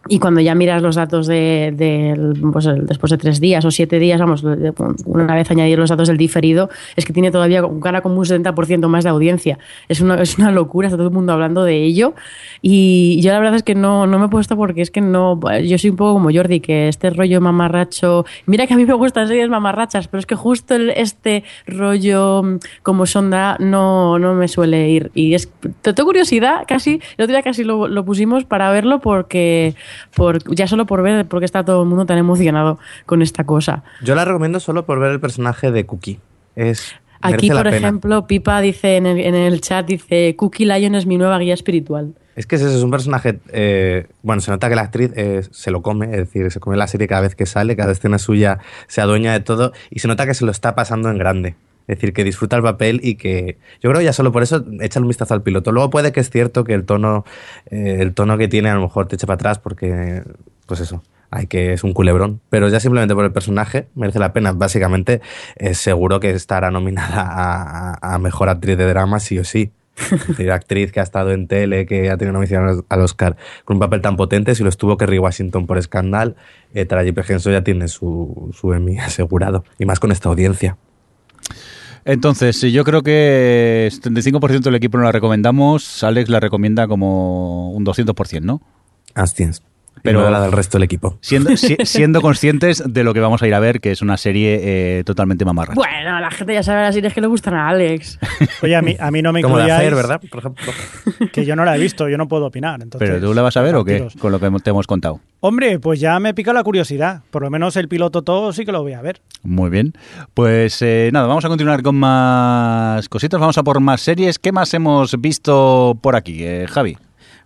y cuando ya miras los datos de, del- pues, después de tres días o siete días, vamos, de- una vez añadir los datos del diferido, es que tiene todavía gana como un 70% más de audiencia. Es una, es una locura, está todo el mundo hablando de ello. Y yo la verdad es que no, no me he puesto porque es que no. Yo soy un poco como Jordi, que este rollo mamarracho. Mira que a mí me gustan series mamarrachas, pero es que justo el- este rollo mm, como sonda no, no me suele ir. Y es. te- Tengo curiosidad, casi. El otro día casi lo, lo pusimos para verlo porque por, ya solo por ver porque está todo el mundo tan emocionado con esta cosa. Yo la recomiendo solo por ver el personaje de Cookie. Es, Aquí, por ejemplo, Pipa dice en el, en el chat, dice, Cookie Lion es mi nueva guía espiritual. Es que ese es un personaje. eh, bueno, se nota que la actriz eh, se lo come, es decir, se come la serie cada vez que sale, cada escena suya se adueña de todo y se nota que se lo está pasando en grande. Es decir, que disfruta el papel y que. Yo creo que ya solo por eso échale un vistazo al piloto. Luego puede que es cierto que el tono, eh, el tono que tiene a lo mejor te eche para atrás porque, pues eso, hay que es un culebrón. Pero ya simplemente por el personaje merece la pena. Básicamente, es seguro que estará nominada a, mejor actriz de drama, sí o sí. Es decir, actriz que ha estado en tele, que ha tenido nominación al Oscar con un papel tan potente, si lo estuvo Kerry Washington por Scandal, eh. Henson ya tiene su, su Emmy asegurado. Y más con esta audiencia. Entonces, yo creo que 75% del equipo no la recomendamos. Alex la recomienda como un 200%, ¿no? Así. Pero Pero la del resto del equipo. siendo, si- <laughs> siendo conscientes de lo que vamos a ir a ver, que es una serie eh, totalmente mamarra. Bueno, la gente ya sabe las series que le gustan a Alex. <laughs> Oye, a mí, a mí no me Como de hacer, ¿verdad? Por ejemplo. <laughs> que yo no la he visto, yo no puedo opinar. Entonces, ¿Pero tú la vas a ver o qué? Con lo que te hemos contado. Hombre, pues ya me pica la curiosidad. Por lo menos el piloto todo sí que lo voy a ver. Muy bien. Pues eh, nada, vamos a continuar con más cositas, vamos a por más series. ¿Qué más hemos visto por aquí, eh, Javi?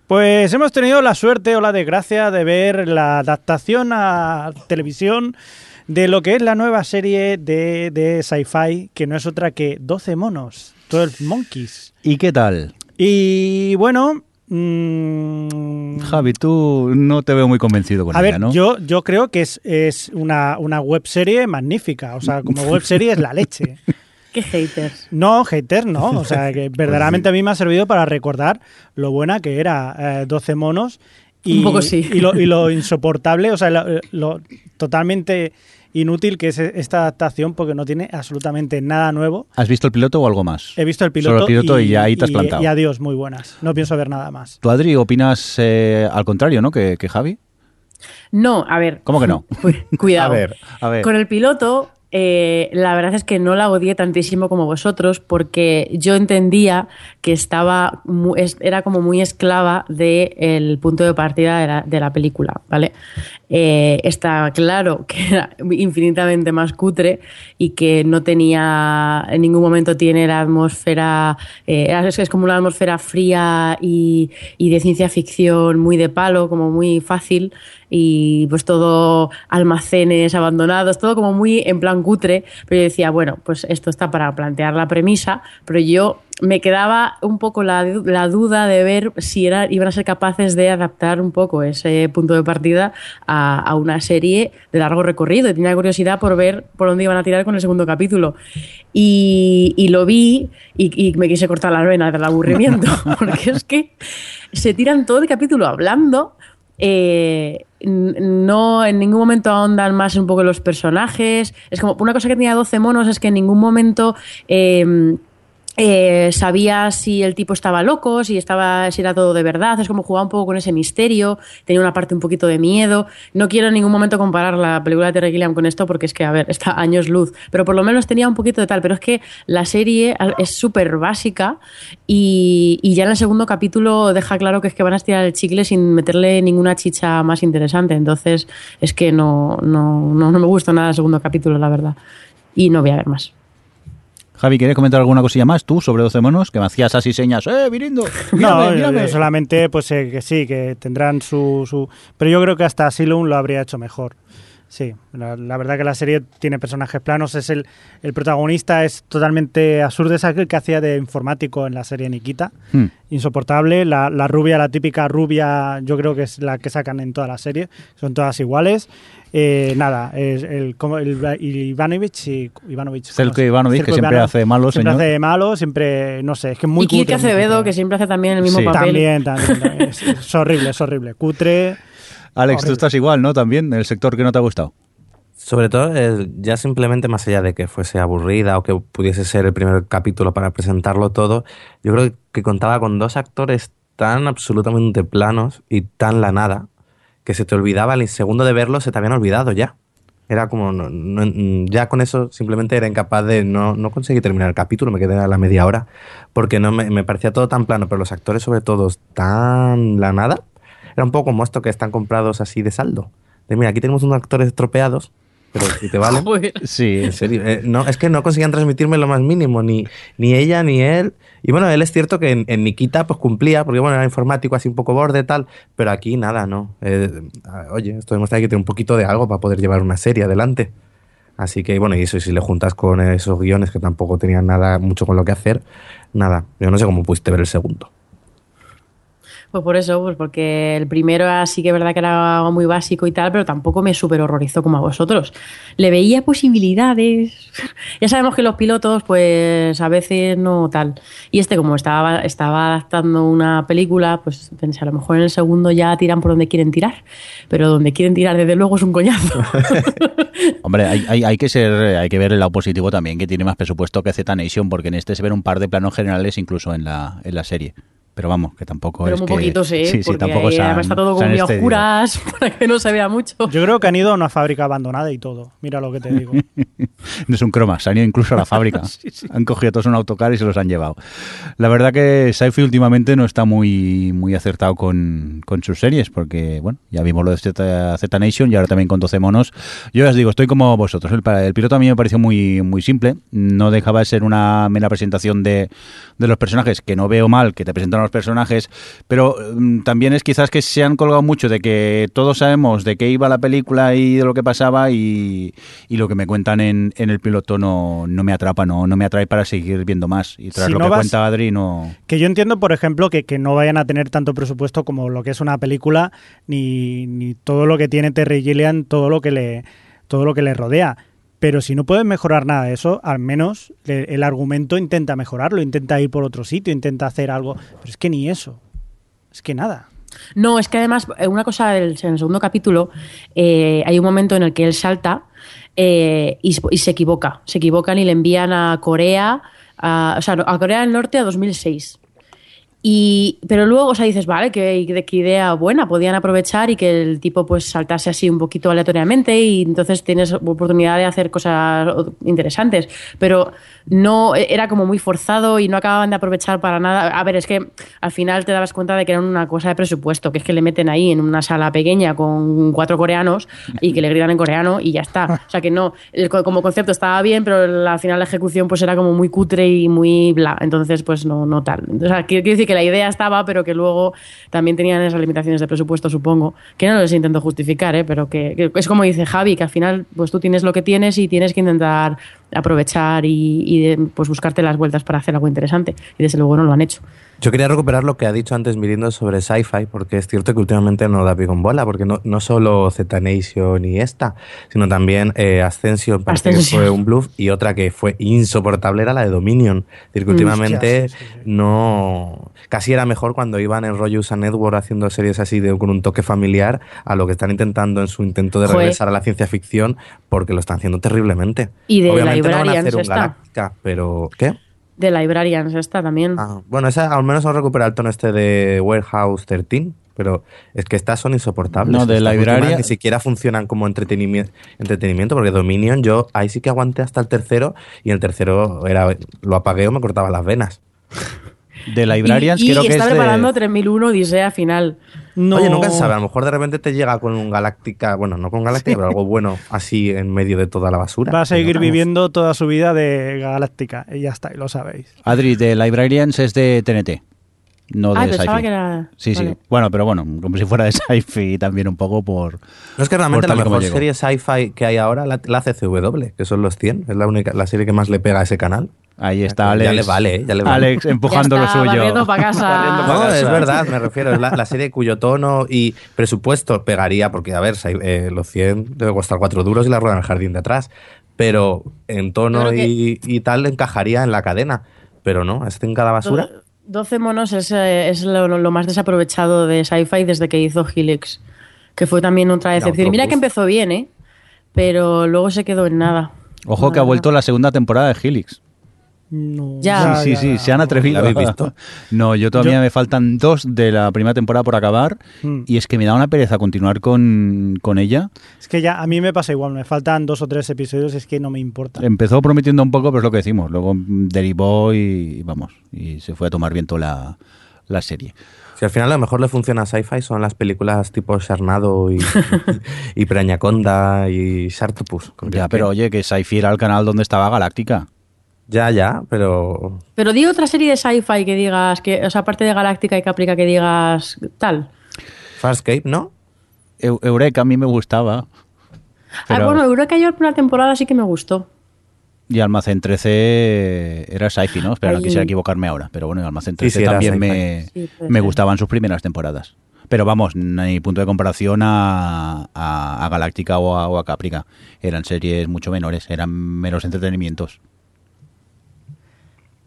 Pues hemos tenido la suerte o la desgracia de ver la adaptación a televisión de lo que es la nueva serie de, de sci-fi, que no es otra que 12 monos, 12 monkeys. ¿Y qué tal? Y bueno... mm, Javi, tú no te veo muy convencido con a ella, ver, ¿no? yo, yo creo que es, es una, una web serie magnífica. O sea, como <laughs> web serie es la leche. Qué haters. No, hater no. O sea, que <laughs> verdaderamente a mí me ha servido para recordar lo buena que era eh, 12 monos. Y, Un poco sí. Y lo, y lo insoportable, o sea, lo, lo totalmente inútil que es esta adaptación porque no tiene absolutamente nada nuevo. ¿Has visto el piloto o algo más? He visto el piloto, Solo el piloto y, ya ahí te has plantado. Y adiós, muy buenas. No pienso ver nada más. ¿Tú, Adri, opinas eh, al contrario, ¿no? Que, que Javi. No, a ver. ¿Cómo que no? Cu- <laughs> Cuidado. <laughs> A ver, a ver. Con el piloto, eh, la verdad es que no la odié tantísimo como vosotros, porque yo entendía que estaba mu- es- era como muy esclava del punto de partida de la, de la película, ¿vale? Eh, está claro que era infinitamente más cutre y que no tenía, en ningún momento tiene la atmósfera, eh, es, como una atmósfera fría y de ciencia ficción muy de palo, como muy fácil y pues todo almacenes abandonados, todo como muy en plan cutre, pero yo decía, bueno, pues esto está para plantear la premisa, pero yo me quedaba un poco la, la duda de ver si era, iban a ser capaces de adaptar un poco ese punto de partida a, a una serie de largo recorrido y tenía curiosidad por ver por dónde iban a tirar con el segundo capítulo. Y, y lo vi y, y me quise cortar las venas del aburrimiento, <laughs> porque es que se tiran todo el capítulo hablando eh, no en ningún momento ahondan más un poco los personajes. Es como una cosa que tenía 12 monos es que en ningún momento eh, eh, sabía si el tipo estaba loco, si estaba, si era todo de verdad. Es como jugaba un poco con ese misterio. Tenía una parte un poquito de miedo. No quiero en ningún momento comparar la película de Terry Gilliam con esto porque es que, a ver, está años luz. Pero por lo menos tenía un poquito de tal. Pero es que la serie es súper básica y, ya en el segundo capítulo deja claro que es que van a estirar el chicle sin meterle ninguna chicha más interesante. Entonces es que no, no, no, no me gusta nada el segundo capítulo, la verdad. Y no voy a ver más. Javi, ¿quieres comentar alguna cosilla más tú sobre 12 monos? Que me hacías así señas. ¡Eh, Virindo! No, Mírame, yo- mírame". yo solamente pues eh, que sí, que tendrán su, su... Pero yo creo que hasta Asylum lo habría hecho mejor. Sí, la, la verdad que la serie tiene personajes planos, es el, el protagonista es totalmente absurdo, es aquel que hacía de informático en la serie Nikita, Hmm. insoportable, la, la rubia, la típica rubia, yo creo que es la que sacan en toda la serie, son todas iguales. Eh, nada, es el, como el, Ivanovich, y, Ivanovich Zelko ¿cómo se- Ivanovich, que siempre hace de malo, siempre señor. hace de malo, siempre, no sé, es que es muy y Kirk cutre, Acevedo, que siempre hace también el mismo Sí. papel. También, también. también. Es, es horrible, es horrible. Cutre. Alex, tú estás igual, ¿no? También, en el sector que no te ha gustado. Sobre todo, eh, ya simplemente más allá de que fuese aburrida o que pudiese ser el primer capítulo para presentarlo todo, yo creo que contaba con dos actores tan absolutamente planos y tan la nada que se te olvidaba, al segundo de verlo se te habían olvidado ya. Era como, no- no- ya con eso simplemente era incapaz de, no, no conseguí terminar el capítulo, me quedé a la media hora, porque no me, me parecía todo tan plano, pero los actores sobre todo tan la nada, era un poco como esto que están comprados así de saldo. De mira, aquí tenemos unos actores estropeados, pero si te. <laughs> Joder. Sí, En serio, eh, no, es que no conseguían transmitirme lo más mínimo, ni, ni ella ni él. Y bueno, él es cierto que en, en Nikita pues cumplía, porque bueno, era informático así un poco borde tal, pero aquí nada, no. Eh, oye, esto demuestra que tener un poquito de algo para poder llevar una serie adelante. Así que bueno, y eso, y si le juntas con esos guiones que tampoco tenían nada mucho con lo que hacer, nada. Yo no sé cómo pudiste ver el segundo. Pues por eso, pues porque el primero sí que es verdad que era muy básico y tal, pero tampoco me súper horrorizó como a vosotros. Le veía posibilidades. <laughs> ya sabemos que los pilotos, pues a veces no tal. Y este, como estaba, estaba adaptando una película, pues pensé, a lo mejor en el segundo ya tiran por donde quieren tirar. Pero donde quieren tirar, desde luego, es un coñazo. <laughs> <laughs> Hombre, hay, hay, hay que ser, hay que ver el lado positivo también, que tiene más presupuesto que Z Nation, porque en este se ven un par de planos generales incluso en la, en la serie. Pero vamos, que tampoco Pero es muy que... poquito, sí. Sí, sí, porque tampoco se han- está todo como muy oscuras <laughs> para que no se vea mucho. Yo creo que han ido a una fábrica abandonada y todo. Mira lo que te digo. <laughs> No es un croma, se han ido incluso a la fábrica. <laughs> Han cogido todos un autocar y se los han llevado. La verdad que Sci-Fi últimamente no está muy, muy acertado con, con sus series, porque, bueno, ya vimos lo de Z, Z Nation y ahora también con 12 monos. Yo ya os digo, estoy como vosotros. El, el piloto a mí me pareció muy, muy simple. No dejaba de ser una mera presentación de, de los personajes, que no veo mal que te presentan personajes, pero mm, también es quizás que se han colgado mucho de que todos sabemos de qué iba la película y de lo que pasaba y, y lo que me cuentan en, en el piloto no, no me atrapa, no, no me atrae para seguir viendo más. Y tras Si lo no que vas- cuenta Adri, no... Que yo entiendo, por ejemplo, que, que no vayan a tener tanto presupuesto como lo que es una película, ni, ni todo lo que tiene Terry Gilliam, todo lo que le, todo lo que le rodea. Pero si no pueden mejorar nada de eso, al menos el argumento intenta mejorarlo, intenta ir por otro sitio, intenta hacer algo. Pero es que ni eso. Es que nada. No, es que además, eh, una cosa del, en el segundo capítulo, eh, hay un momento en el que él salta eh, y, se- equivoca. Se equivocan y le envían a Corea, o sea, a Corea del Norte a 2006. Y, pero luego, o sea, dices, vale, que- qué idea buena, podían aprovechar y que el tipo pues saltase así un poquito aleatoriamente y entonces tienes oportunidad de hacer cosas interesantes. Pero no, era como muy forzado y no acababan de aprovechar para nada. A ver, es que al final te dabas cuenta de que era una cosa de presupuesto, que es que le meten ahí en una sala pequeña con cuatro coreanos y que le gritan en coreano y ya está. O sea que no, el co- como concepto estaba bien, pero al final la ejecución pues era como muy cutre y muy bla. Entonces, pues no, no tal. O sea, quiero decir que la idea estaba, pero que luego también tenían esas limitaciones de presupuesto, supongo. Que no les intento justificar, ¿eh? pero que, que es como dice Javi, que al final pues tú tienes lo que tienes y tienes que intentar aprovechar y, y de- pues buscarte las vueltas para hacer algo interesante. Y desde luego no lo han hecho. Yo quería recuperar lo que ha dicho antes Mirindo sobre sci-fi, porque es cierto que últimamente no da pie con bola, porque no, no solo Z Nation y esta, sino también eh, Ascension, parece Ascension. que fue un bluff, y otra que fue insoportable era la de Dominion. Es decir, que Mm, últimamente hostia, sí, sí, sí. no. Casi era mejor cuando iban en rollo USA Network haciendo series así de, con un toque familiar a lo que están intentando en su intento de Joder. regresar a la ciencia ficción, porque lo están haciendo terriblemente. Y de Obviamente no van a Librarians hacer un pero. ¿Qué? De Librarians esta también. Ah, bueno, esa al menos no recupera el tono este de Warehouse 13, pero es que estas son insoportables. No, de Estas Libraria- últimas Ni siquiera funcionan como entretenimiento, entretenimiento, porque Dominion yo ahí sí que aguanté hasta el tercero y el tercero era lo apagué o me cortaba las venas. De Librarians y, y creo que está es de- preparando 3001 Odisea final. No, Oye, nunca se sabe, a lo mejor de repente te llega con un Galáctica, bueno, no con Galáctica, pero algo bueno así en medio de toda la basura. Va a seguir viviendo toda su vida de Galáctica. Y ya está, y lo sabéis. Adri, de Librarians es de TNT, no de Ah, Sci-Fi. pensaba que era. Sí, sí. Bueno, pero bueno, como si fuera de Sci-Fi también un poco por... No es que realmente la mejor serie sci-fi que hay ahora la, la hace CW, que son los 100, es la única la serie que más le pega a ese canal. Ahí está Ya Alex. le vale, ¿eh? Ya le vale. Alex empujando Ya lo está, suyo. casa. <laughs> Barriendo pa' No, es verdad, me refiero. Es la, la serie cuyo tono y presupuesto pegaría, porque, a ver, si hay- eh, los 100 debe costar 4 duros y la rueda en el jardín de atrás. Pero en tono y, y tal encajaría en la cadena. Pero no, este en cada basura. 12 monos es, eh, es lo, lo más desaprovechado de Sci-Fi desde que hizo Helix, que fue también otra decepción. Mira que empezó bien, ¿eh? Pero luego se quedó en nada. Ojo que ha vuelto la segunda temporada de Helix. No, Ya. sí, sí, sí, se han atrevido. ¿La habéis visto? <laughs> No, yo todavía Yo- me faltan dos de la primera temporada por acabar Mm. y es que me da una pereza continuar con, con ella. Es que ya a mí me pasa igual, me faltan dos o tres episodios, es que no me importa. Empezó prometiendo un poco, pero es lo que decimos. Luego derivó y vamos, y se fue a tomar viento la, la serie. Si al final lo mejor le funciona a sci-fi son las películas tipo Sharnado y, <laughs> y Preañaconda y Sharktopus. Ya, pero oye, que Sci-Fi era el canal donde estaba Galáctica. Ya, ya, pero Pero di otra serie de Sci-Fi que digas, que, o sea, aparte de Galáctica y Caprica, que digas tal. Farscape, ¿no? Eu- Eureka a mí me gustaba. Ah, bueno, Eureka yo la primera temporada sí que me gustó. Y Almacén 13 era Sci-Fi, ¿no? Espera, no quisiera equivocarme ahora. Pero bueno, Almacén Sí, 13 sí, era también me, Sí, me gustaban sus primeras temporadas. Pero vamos, no hay punto de comparación a, a, a Galáctica o a, o a Caprica. Eran series mucho menores, eran menos entretenimientos.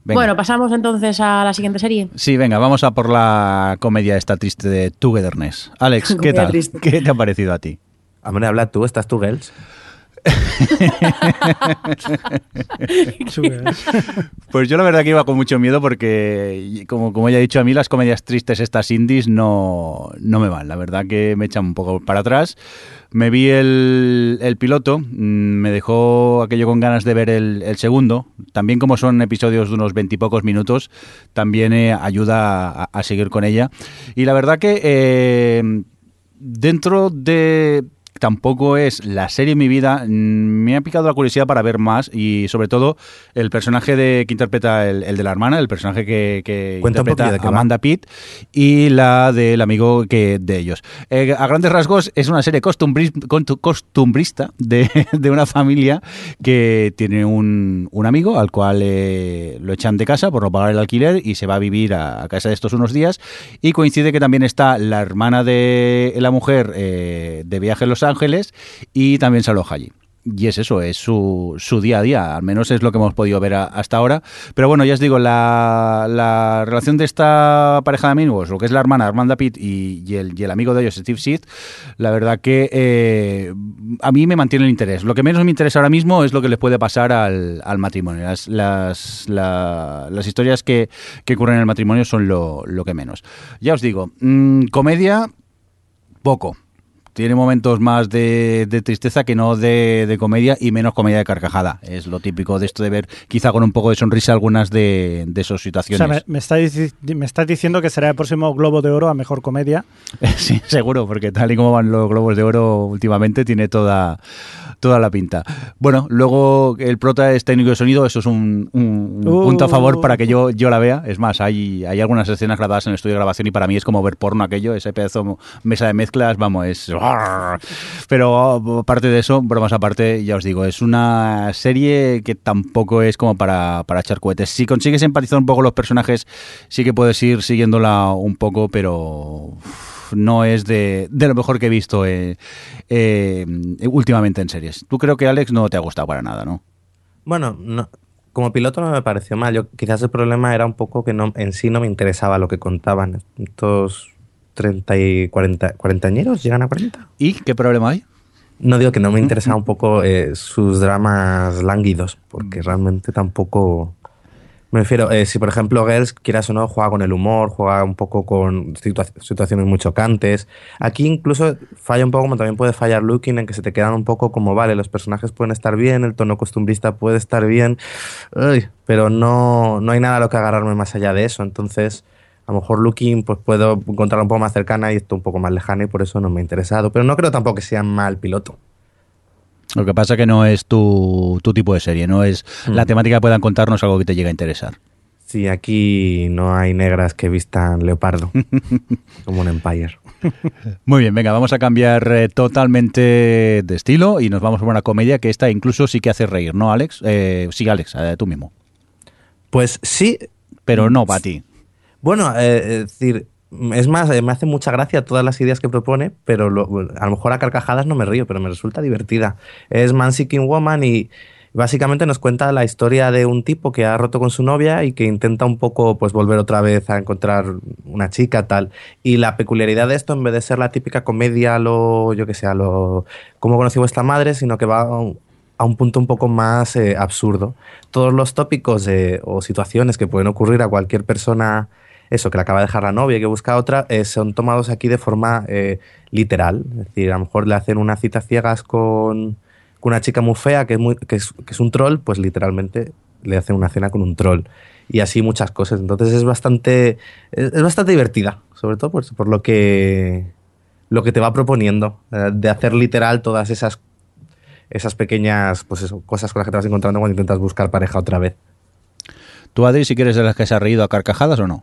Venga. Bueno, pasamos entonces a la siguiente serie. Sí, venga, vamos a por la comedia esta triste de Togetherness. Alex, <laughs> ¿qué tal? triste. ¿Qué te ha parecido a ti? Hombre, habla tú, estás tú, Gels. <laughs> pues yo la verdad que iba con mucho miedo porque, como, como ya he dicho, a mí las comedias tristes estas indies no, no me van. La verdad que me echan un poco para atrás. Me vi el, el piloto, mm, me dejó aquello con ganas de ver el, segundo. También como son episodios de unos veintipocos minutos, también eh, ayuda a, a, seguir con ella. Y la verdad que eh, dentro de tampoco es la serie en mi vida. Me ha picado la curiosidad para ver más y sobre todo el personaje de, que interpreta el, el de la hermana, el personaje que, que interpreta Amanda Pitt y la del amigo que de ellos. Eh, a grandes rasgos es una serie costumbrista de, <laughs> de una familia que tiene un, un amigo al cual eh, lo echan de casa por no pagar el alquiler y se va a vivir a, a, casa de estos unos días y coincide que también está la hermana de la mujer eh, de viaje en Los Ángeles Ángeles y también se aloja allí. Y es eso, es su, su, día a día, al menos es lo que hemos podido ver hasta ahora. Pero bueno, ya os digo, la, la, relación de esta pareja de amigos, lo que es la hermana Armanda Pitt y, y, el, y el, amigo de ellos, Steve Seed, la verdad que eh, a mí me mantiene el interés. Lo que menos me interesa ahora mismo es lo que les puede pasar al, al matrimonio. Las, las, la, las historias que, que, ocurren en el matrimonio son lo, lo que menos. Ya os digo, mmm, comedia, poco tiene momentos más de, de tristeza que no de, de, comedia y menos comedia de carcajada. Es lo típico de esto de ver quizá con un poco de sonrisa algunas de, de esas situaciones. O sea, me, me, está, me estás diciendo que será el próximo Globo de Oro a Mejor Comedia. <laughs> sí, seguro, porque tal y como van los Globos de Oro últimamente tiene toda, toda la pinta. Bueno, luego el prota es técnico de sonido, eso es un, un, un punto a favor para que yo, yo la vea. Es más, hay, hay algunas escenas grabadas en el estudio de grabación y para mí es como ver porno aquello, ese pedazo mesa de mezclas, vamos, es <laughs> pero aparte de eso, bromas aparte, ya os digo, es una serie que tampoco es como para, para echar cohetes. Si consigues empatizar un poco los personajes, sí que puedes ir siguiéndola un poco, pero no es de, de lo mejor que he visto eh, eh, últimamente en series. Tú creo que Alex no te ha gustado para nada, ¿no? Bueno, no, como piloto no me pareció mal. Yo, quizás el problema era un poco que no, en sí no me interesaba lo que contaban. Estos 30 y 40, 40 añeros, llegan a 40. ¿Y qué problema hay? No digo que no me interesaba un poco eh, sus dramas lánguidos, porque realmente tampoco... Me refiero, eh, si por ejemplo Girls, quieras o no, juega con el humor, juega un poco con situa situaciones muy chocantes. Aquí incluso falla un poco como también puede fallar Looking, en que se te quedan un poco como, vale, los personajes pueden estar bien, el tono costumbrista puede estar bien, pero no, no hay nada a lo que agarrarme más allá de eso. Entonces, a lo mejor Looking pues puedo encontrarla un poco más cercana y esto un poco más lejana y por eso no me ha interesado. Pero no creo tampoco que sea mal piloto. Lo que pasa que no es tu, tu tipo de serie, no es mm. la temática que puedan contarnos algo que te llegue a interesar. Sí, aquí no hay negras que vistan leopardo, <laughs> como un Empire. Muy bien, venga, vamos a cambiar eh, totalmente de estilo y nos vamos a una comedia que esta incluso sí que hace reír, ¿no, Alex? Eh, sí, Alex, eh, tú mismo. Pues sí. Pero no para ti. Bueno, eh, es decir, es más, eh, me hace mucha gracia todas las ideas que propone, pero lo, a lo mejor a carcajadas no me río, pero me resulta divertida. Es Man Seeking Woman y básicamente nos cuenta la historia de un tipo que ha roto con su novia y que intenta un poco pues volver otra vez a encontrar una chica tal. Y la peculiaridad de esto, en vez de ser la típica comedia, lo, yo que sé, lo, cómo conocí vuestra madre, sino que va a un punto un poco más eh, absurdo. Todos los tópicos eh, o situaciones que pueden ocurrir a cualquier persona eso, que le acaba de dejar la novia y que busca otra, eh, son tomados aquí de forma eh, literal. Es decir, a lo mejor le hacen una cita ciegas con, una chica muy fea que es, que, es, que es un troll, pues literalmente le hacen una cena con un troll. Y así muchas cosas. Entonces es bastante, es, es bastante divertida, sobre todo por, por, lo, que, lo que te va proponiendo, eh, de hacer literal todas esas, esas pequeñas pues eso, cosas con las que te vas encontrando cuando intentas buscar pareja otra vez. ¿Tú, Adri, si quieres de las que se ha reído a carcajadas o no?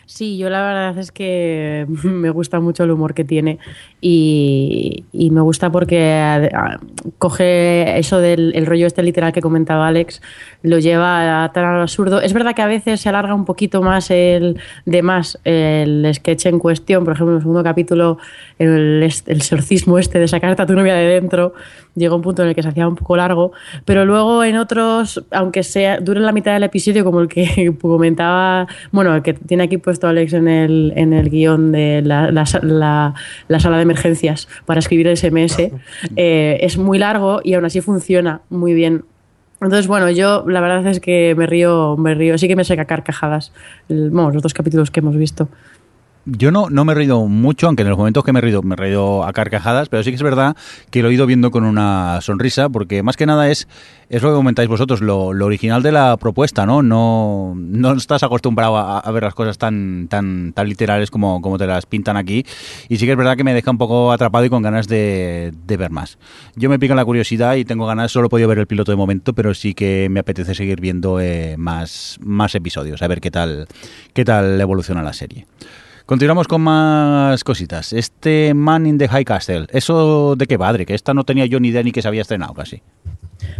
Sí, yo la verdad es que <laughs> me gusta mucho el humor que tiene y, me gusta porque coge eso del el rollo este literal que comentaba Alex, lo lleva a tan absurdo. Es verdad que a veces se alarga un poquito más el de más el sketch en cuestión, por ejemplo, en el segundo capítulo, el, el exorcismo este de sacarte a tu novia de dentro, llegó un punto en el que se hacía un poco largo, pero luego en otros, aunque sea dure la mitad del episodio, como el que <laughs> comentaba, bueno, el que tiene aquí puesto puesto Alex en el, en el guion de la, la, la, la sala de emergencias para escribir el SMS. <laughs> Eh, es muy largo y aún así funciona muy bien. Entonces, bueno, yo la verdad es que me río, me río, sí que me saca carcajadas el- bueno, los dos capítulos que hemos visto. Yo no, no me he reído mucho, aunque en los momentos que me he reído, me he reído a carcajadas, pero sí que es verdad que lo he ido viendo con una sonrisa, porque más que nada es, es lo que comentáis vosotros, lo, lo original de la propuesta, ¿no? No, no estás acostumbrado a, ver las cosas tan, tan, tan literales como, como te las pintan aquí, y sí que es verdad que me deja un poco atrapado y con ganas de, de ver más. Yo me pica la curiosidad y tengo ganas, solo he podido ver el piloto de momento, pero sí que me apetece seguir viendo eh, más, más episodios, a ver qué tal, qué tal evoluciona la serie. Continuamos con más cositas. Este Man in the High Castle, ¿eso de qué padre? Que esta no tenía yo ni idea ni que se había estrenado casi.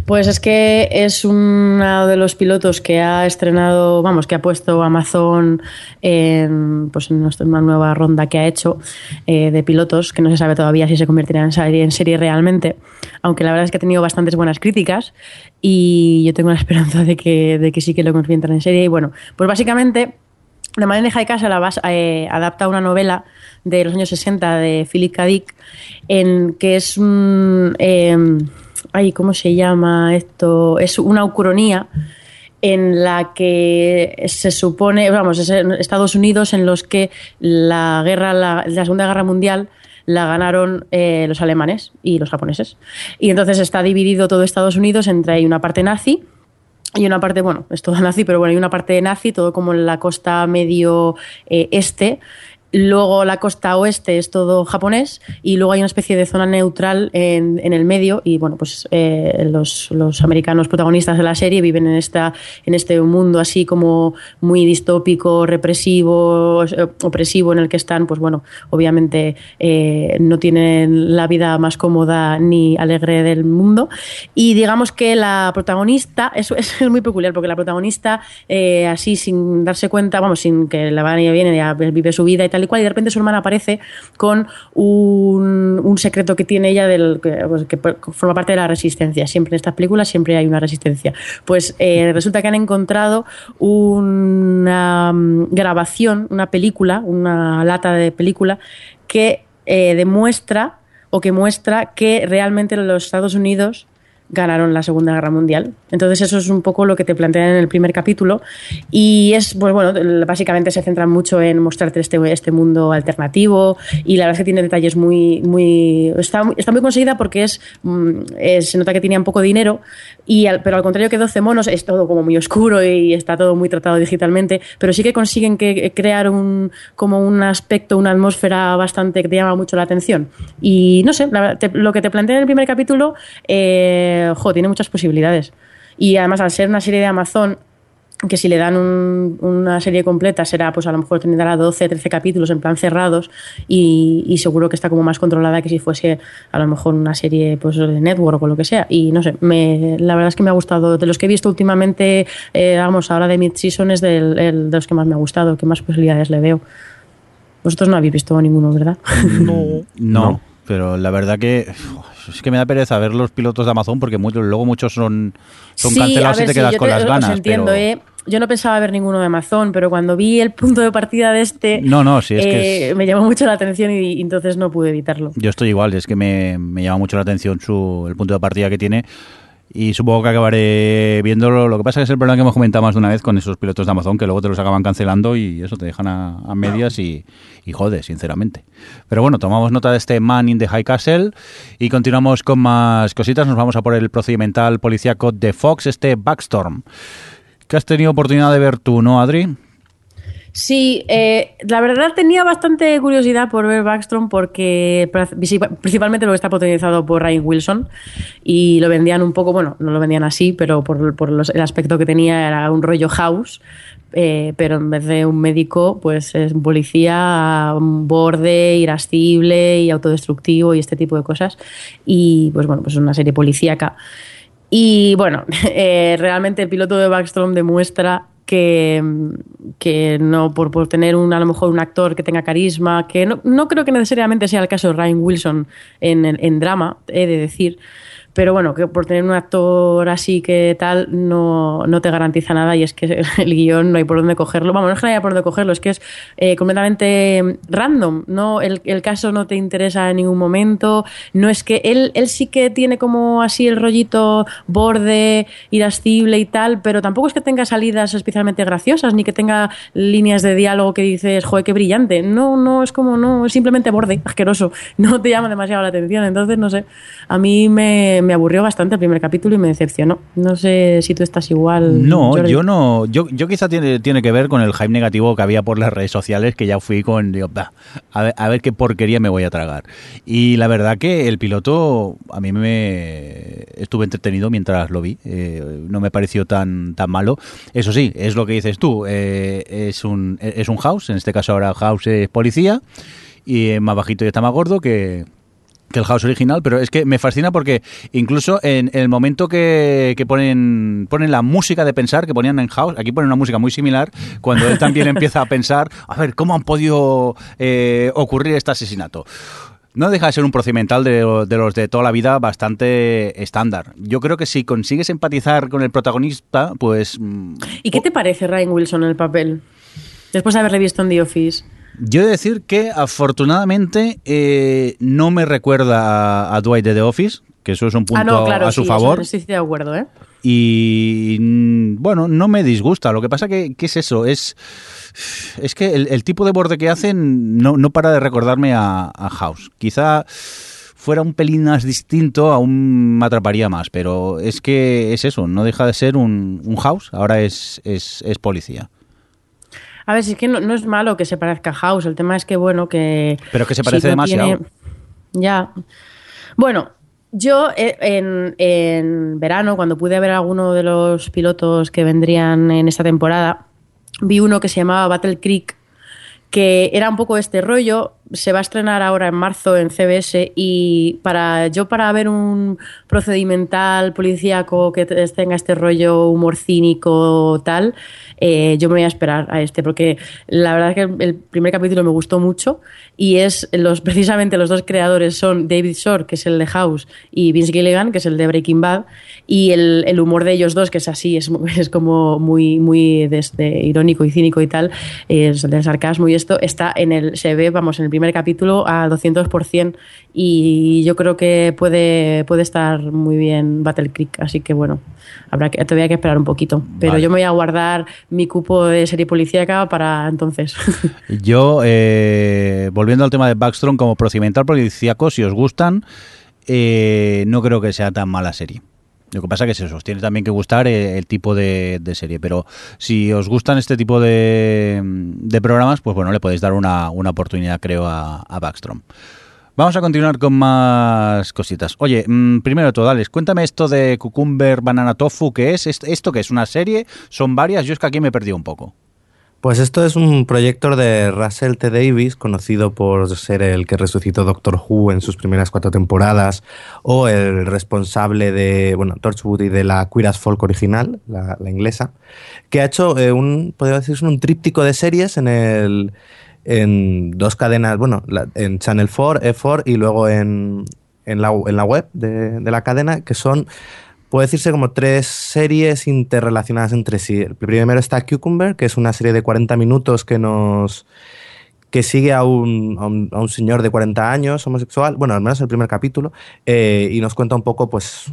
Pues es que es uno de los pilotos que ha estrenado, vamos, que ha puesto Amazon en, pues en una nueva ronda que ha hecho eh, de pilotos, que no se sabe todavía si se convertirá en serie, en serie realmente, aunque la verdad es que ha tenido bastantes buenas críticas y yo tengo la <laughs> esperanza de que, de que sí que lo conviertan en serie. Y bueno, pues básicamente In the High Castle bas- eh, adapta una novela de los años 60 de Philip K. Dick, en que es un... eh, ay, ¿cómo se llama esto? Es una ucronía en la que se supone, vamos, es Estados Unidos en los que la guerra, la, la Segunda Guerra Mundial la ganaron eh, los alemanes y los japoneses. Y entonces está dividido todo Estados Unidos entre una parte nazi y una parte, bueno, es todo nazi, pero bueno, hay una parte nazi, todo como en la costa medio eh, este. Luego la costa oeste es todo japonés y luego hay una especie de zona neutral en, en el medio y bueno, pues eh, los, los americanos protagonistas de la serie viven en, esta, en este mundo así como muy distópico, represivo, eh, opresivo en el que están, pues bueno, obviamente eh, no tienen la vida más cómoda ni alegre del mundo. Y digamos que la protagonista, eso es, <laughs> muy peculiar porque la protagonista eh, así sin darse cuenta, vamos, sin que la vaya viene, ya vive su vida y tal y cual, y de repente su hermana aparece con un, secreto que tiene ella del que, pues, forma parte de la resistencia. Siempre en estas películas siempre hay una resistencia. Pues eh, resulta que han encontrado una mm, grabación, una película, una lata de película que eh, demuestra o que muestra que realmente los Estados Unidos ganaron la Segunda Guerra Mundial. Entonces eso es un poco lo que te plantean en el primer capítulo. Y es, pues bueno, básicamente se centran mucho en mostrarte este, este mundo alternativo. Y la verdad es que tiene detalles muy, muy, está, está muy conseguida porque es, es, se nota que tenían poco dinero. Y pero al contrario que 12 monos es todo como muy oscuro y está todo muy tratado digitalmente, pero sí que consiguen que, crear un, como un aspecto, una atmósfera bastante que te llama mucho la atención. Y no sé, lo que te plantea en el primer capítulo eh, jo, tiene muchas posibilidades. Y además, al ser una serie de Amazon, que si le dan un, una serie completa será, pues a lo mejor tendrá 12, 13 capítulos en plan cerrados y, y, seguro que está como más controlada que si fuese a lo mejor una serie pues de network o lo que sea. Y no sé, me, la verdad es que me ha gustado. De los que he visto últimamente, eh, vamos, ahora de mid-season es del, el, de los que más me ha gustado, que más posibilidades le veo. Vosotros no habéis visto ninguno, ¿verdad? <laughs> No, no, no. Pero la verdad que es que me da pereza ver los pilotos de Amazon porque muchos, luego muchos son, son sí, cancelados ver, y te sí, quedas con te, las ganas. entiendo, pero... ¿eh? Yo no pensaba ver ninguno de Amazon, pero cuando vi el punto de partida de este, no, no, sí, es eh, que es... me llamó mucho la atención y, y, entonces no pude evitarlo. Yo estoy igual, es que me, me llama mucho la atención su, el punto de partida que tiene y supongo que acabaré viéndolo. Lo que pasa es el problema que hemos comentado más de una vez con esos pilotos de Amazon, que luego te los acaban cancelando y eso te dejan a, a medias y, y, jode, sinceramente. Pero bueno, tomamos nota de este Man in the High Castle y continuamos con más cositas. Nos vamos a por el procedimental policíaco de Fox, este Backstorm. ¿Qué has tenido oportunidad de ver tú, no, Adri? Sí, eh, la verdad tenía bastante curiosidad por ver Backstrom porque principalmente lo está protagonizado por Ryan Wilson y lo vendían un poco, bueno, no lo vendían así, pero por, el aspecto que tenía era un rollo house, eh, pero en vez de un médico, pues es un policía un borde, irascible y autodestructivo y este tipo de cosas. Y pues bueno, pues es una serie policíaca. Y bueno, <laughs> eh, realmente el piloto de Backstrom demuestra que, que no por, por, tener un, a lo mejor un actor que tenga carisma, que no, no creo que necesariamente sea el caso de Ryan Wilson en, en, en drama, he de decir, pero bueno, que por tener un actor así que tal no, no te garantiza nada y es que <laughs> el guion no hay por dónde cogerlo. Vamos, no es que no haya por dónde cogerlo, es que es eh, completamente random, ¿no? El, el, caso no te interesa en ningún momento, no es que él, él sí que tiene como así el rollito borde, irascible y tal, pero tampoco es que tenga salidas especialmente graciosas, ni que tenga líneas de diálogo que dices, joder, qué brillante. No, no, es como, no, es simplemente borde, asqueroso, <laughs> no te llama demasiado la atención, entonces no sé, a mí me, me aburrió bastante el primer capítulo y me decepcionó. No sé si tú estás igual. No, Jordi. yo no, yo, yo quizá tiene, tiene que ver con el hype negativo que había por las redes sociales, que ya fui con, digo, bah, a, ver, a ver qué porquería me voy a tragar. Y la verdad que el piloto a mí me estuve entretenido mientras lo vi, eh, no me pareció tan, tan malo. Eso sí, es lo que dices tú, eh, es, un, es un house, en este caso ahora house es policía, y es más bajito y está más gordo que que el house original, pero es que me fascina porque incluso en el momento que, que, ponen, ponen la música de pensar que ponían en house, aquí ponen una música muy similar, cuando él también <laughs> empieza a pensar, a ver, ¿cómo han podido eh, ocurrir este asesinato? No deja de ser un procedimental de, de, los de toda la vida bastante estándar. Yo creo que si consigues empatizar con el protagonista, pues... ¿Y qué te parece Ryan Wilson en el papel? Después de haberle visto en The Office. Yo he de decir que afortunadamente eh, no me recuerda a, a, Dwight de The Office, que eso es un punto ah, no, claro, a su sí, favor. Eso, estoy de acuerdo, ¿eh? Y bueno, no me disgusta. Lo que pasa que, ¿qué es eso? Es, es que el, el, tipo de borde que hacen no, no para de recordarme a, a House. Quizá fuera un pelín más distinto, aún me atraparía más, pero es que es eso, no deja de ser un, un house, ahora es, es, es policía. A ver, si es que no, no, es malo que se parezca a House, el tema es que, bueno, que... Pero que se parece si demasiado. Tiene... Ya. Bueno, yo eh, en, en, verano, cuando pude ver alguno de los pilotos que vendrían en esta temporada, vi uno que se llamaba Battle Creek, que era un poco este rollo. Se va a estrenar ahora en marzo en CBS y para yo para ver un procedimental policíaco que tenga este rollo humor cínico tal, eh, yo me voy a esperar a este porque la verdad es que el, primer capítulo me gustó mucho y es los <laughs> precisamente los dos creadores son David Shore que es el de House y Vince Gilligan que es el de Breaking Bad y el, el humor de ellos dos que es así es, <laughs> es como muy muy desde irónico y cínico y tal es del sarcasmo y esto está en el se ve vamos en el primer capítulo a 200% y yo creo que puede puede estar muy bien Battle Creek así que bueno habrá que todavía hay que esperar un poquito pero vale. yo me voy a guardar mi cupo de serie policíaca para entonces. <laughs> Yo, eh, volviendo al tema de Backstrom, como procedimental policíaco, si os gustan, eh, no creo que sea tan mala serie. Lo que pasa es que se os tiene también que gustar el, el tipo de, serie, pero si os gustan este tipo de, de, programas, pues bueno, le podéis dar una, una oportunidad, creo, a, a Backstrom. Vamos a continuar con más cositas. Oye, mmm, primero de todo, Alex, cuéntame esto de Cucumber Banana Tofu, ¿qué es? ¿Esto qué es? ¿Una serie? ¿Son varias? Yo es que aquí me he perdido un poco. Pues esto es un proyecto de Russell T. Davis, conocido por ser el que resucitó Doctor Who en sus primeras cuatro temporadas, o el responsable de, bueno, Torchwood y de la Queer as Folk original, la, la inglesa, que ha hecho eh, un, podría decirse, un tríptico de series en el en dos cadenas, bueno, la, en Channel 4, E4 y luego en, en, la, en la web de, de, la cadena, que son, puede decirse como tres series interrelacionadas entre sí. El primero está Cucumber, que es una serie de 40 minutos que nos que sigue a un, a un, señor de 40 años homosexual, bueno, al menos el primer capítulo, eh, y nos cuenta un poco, pues,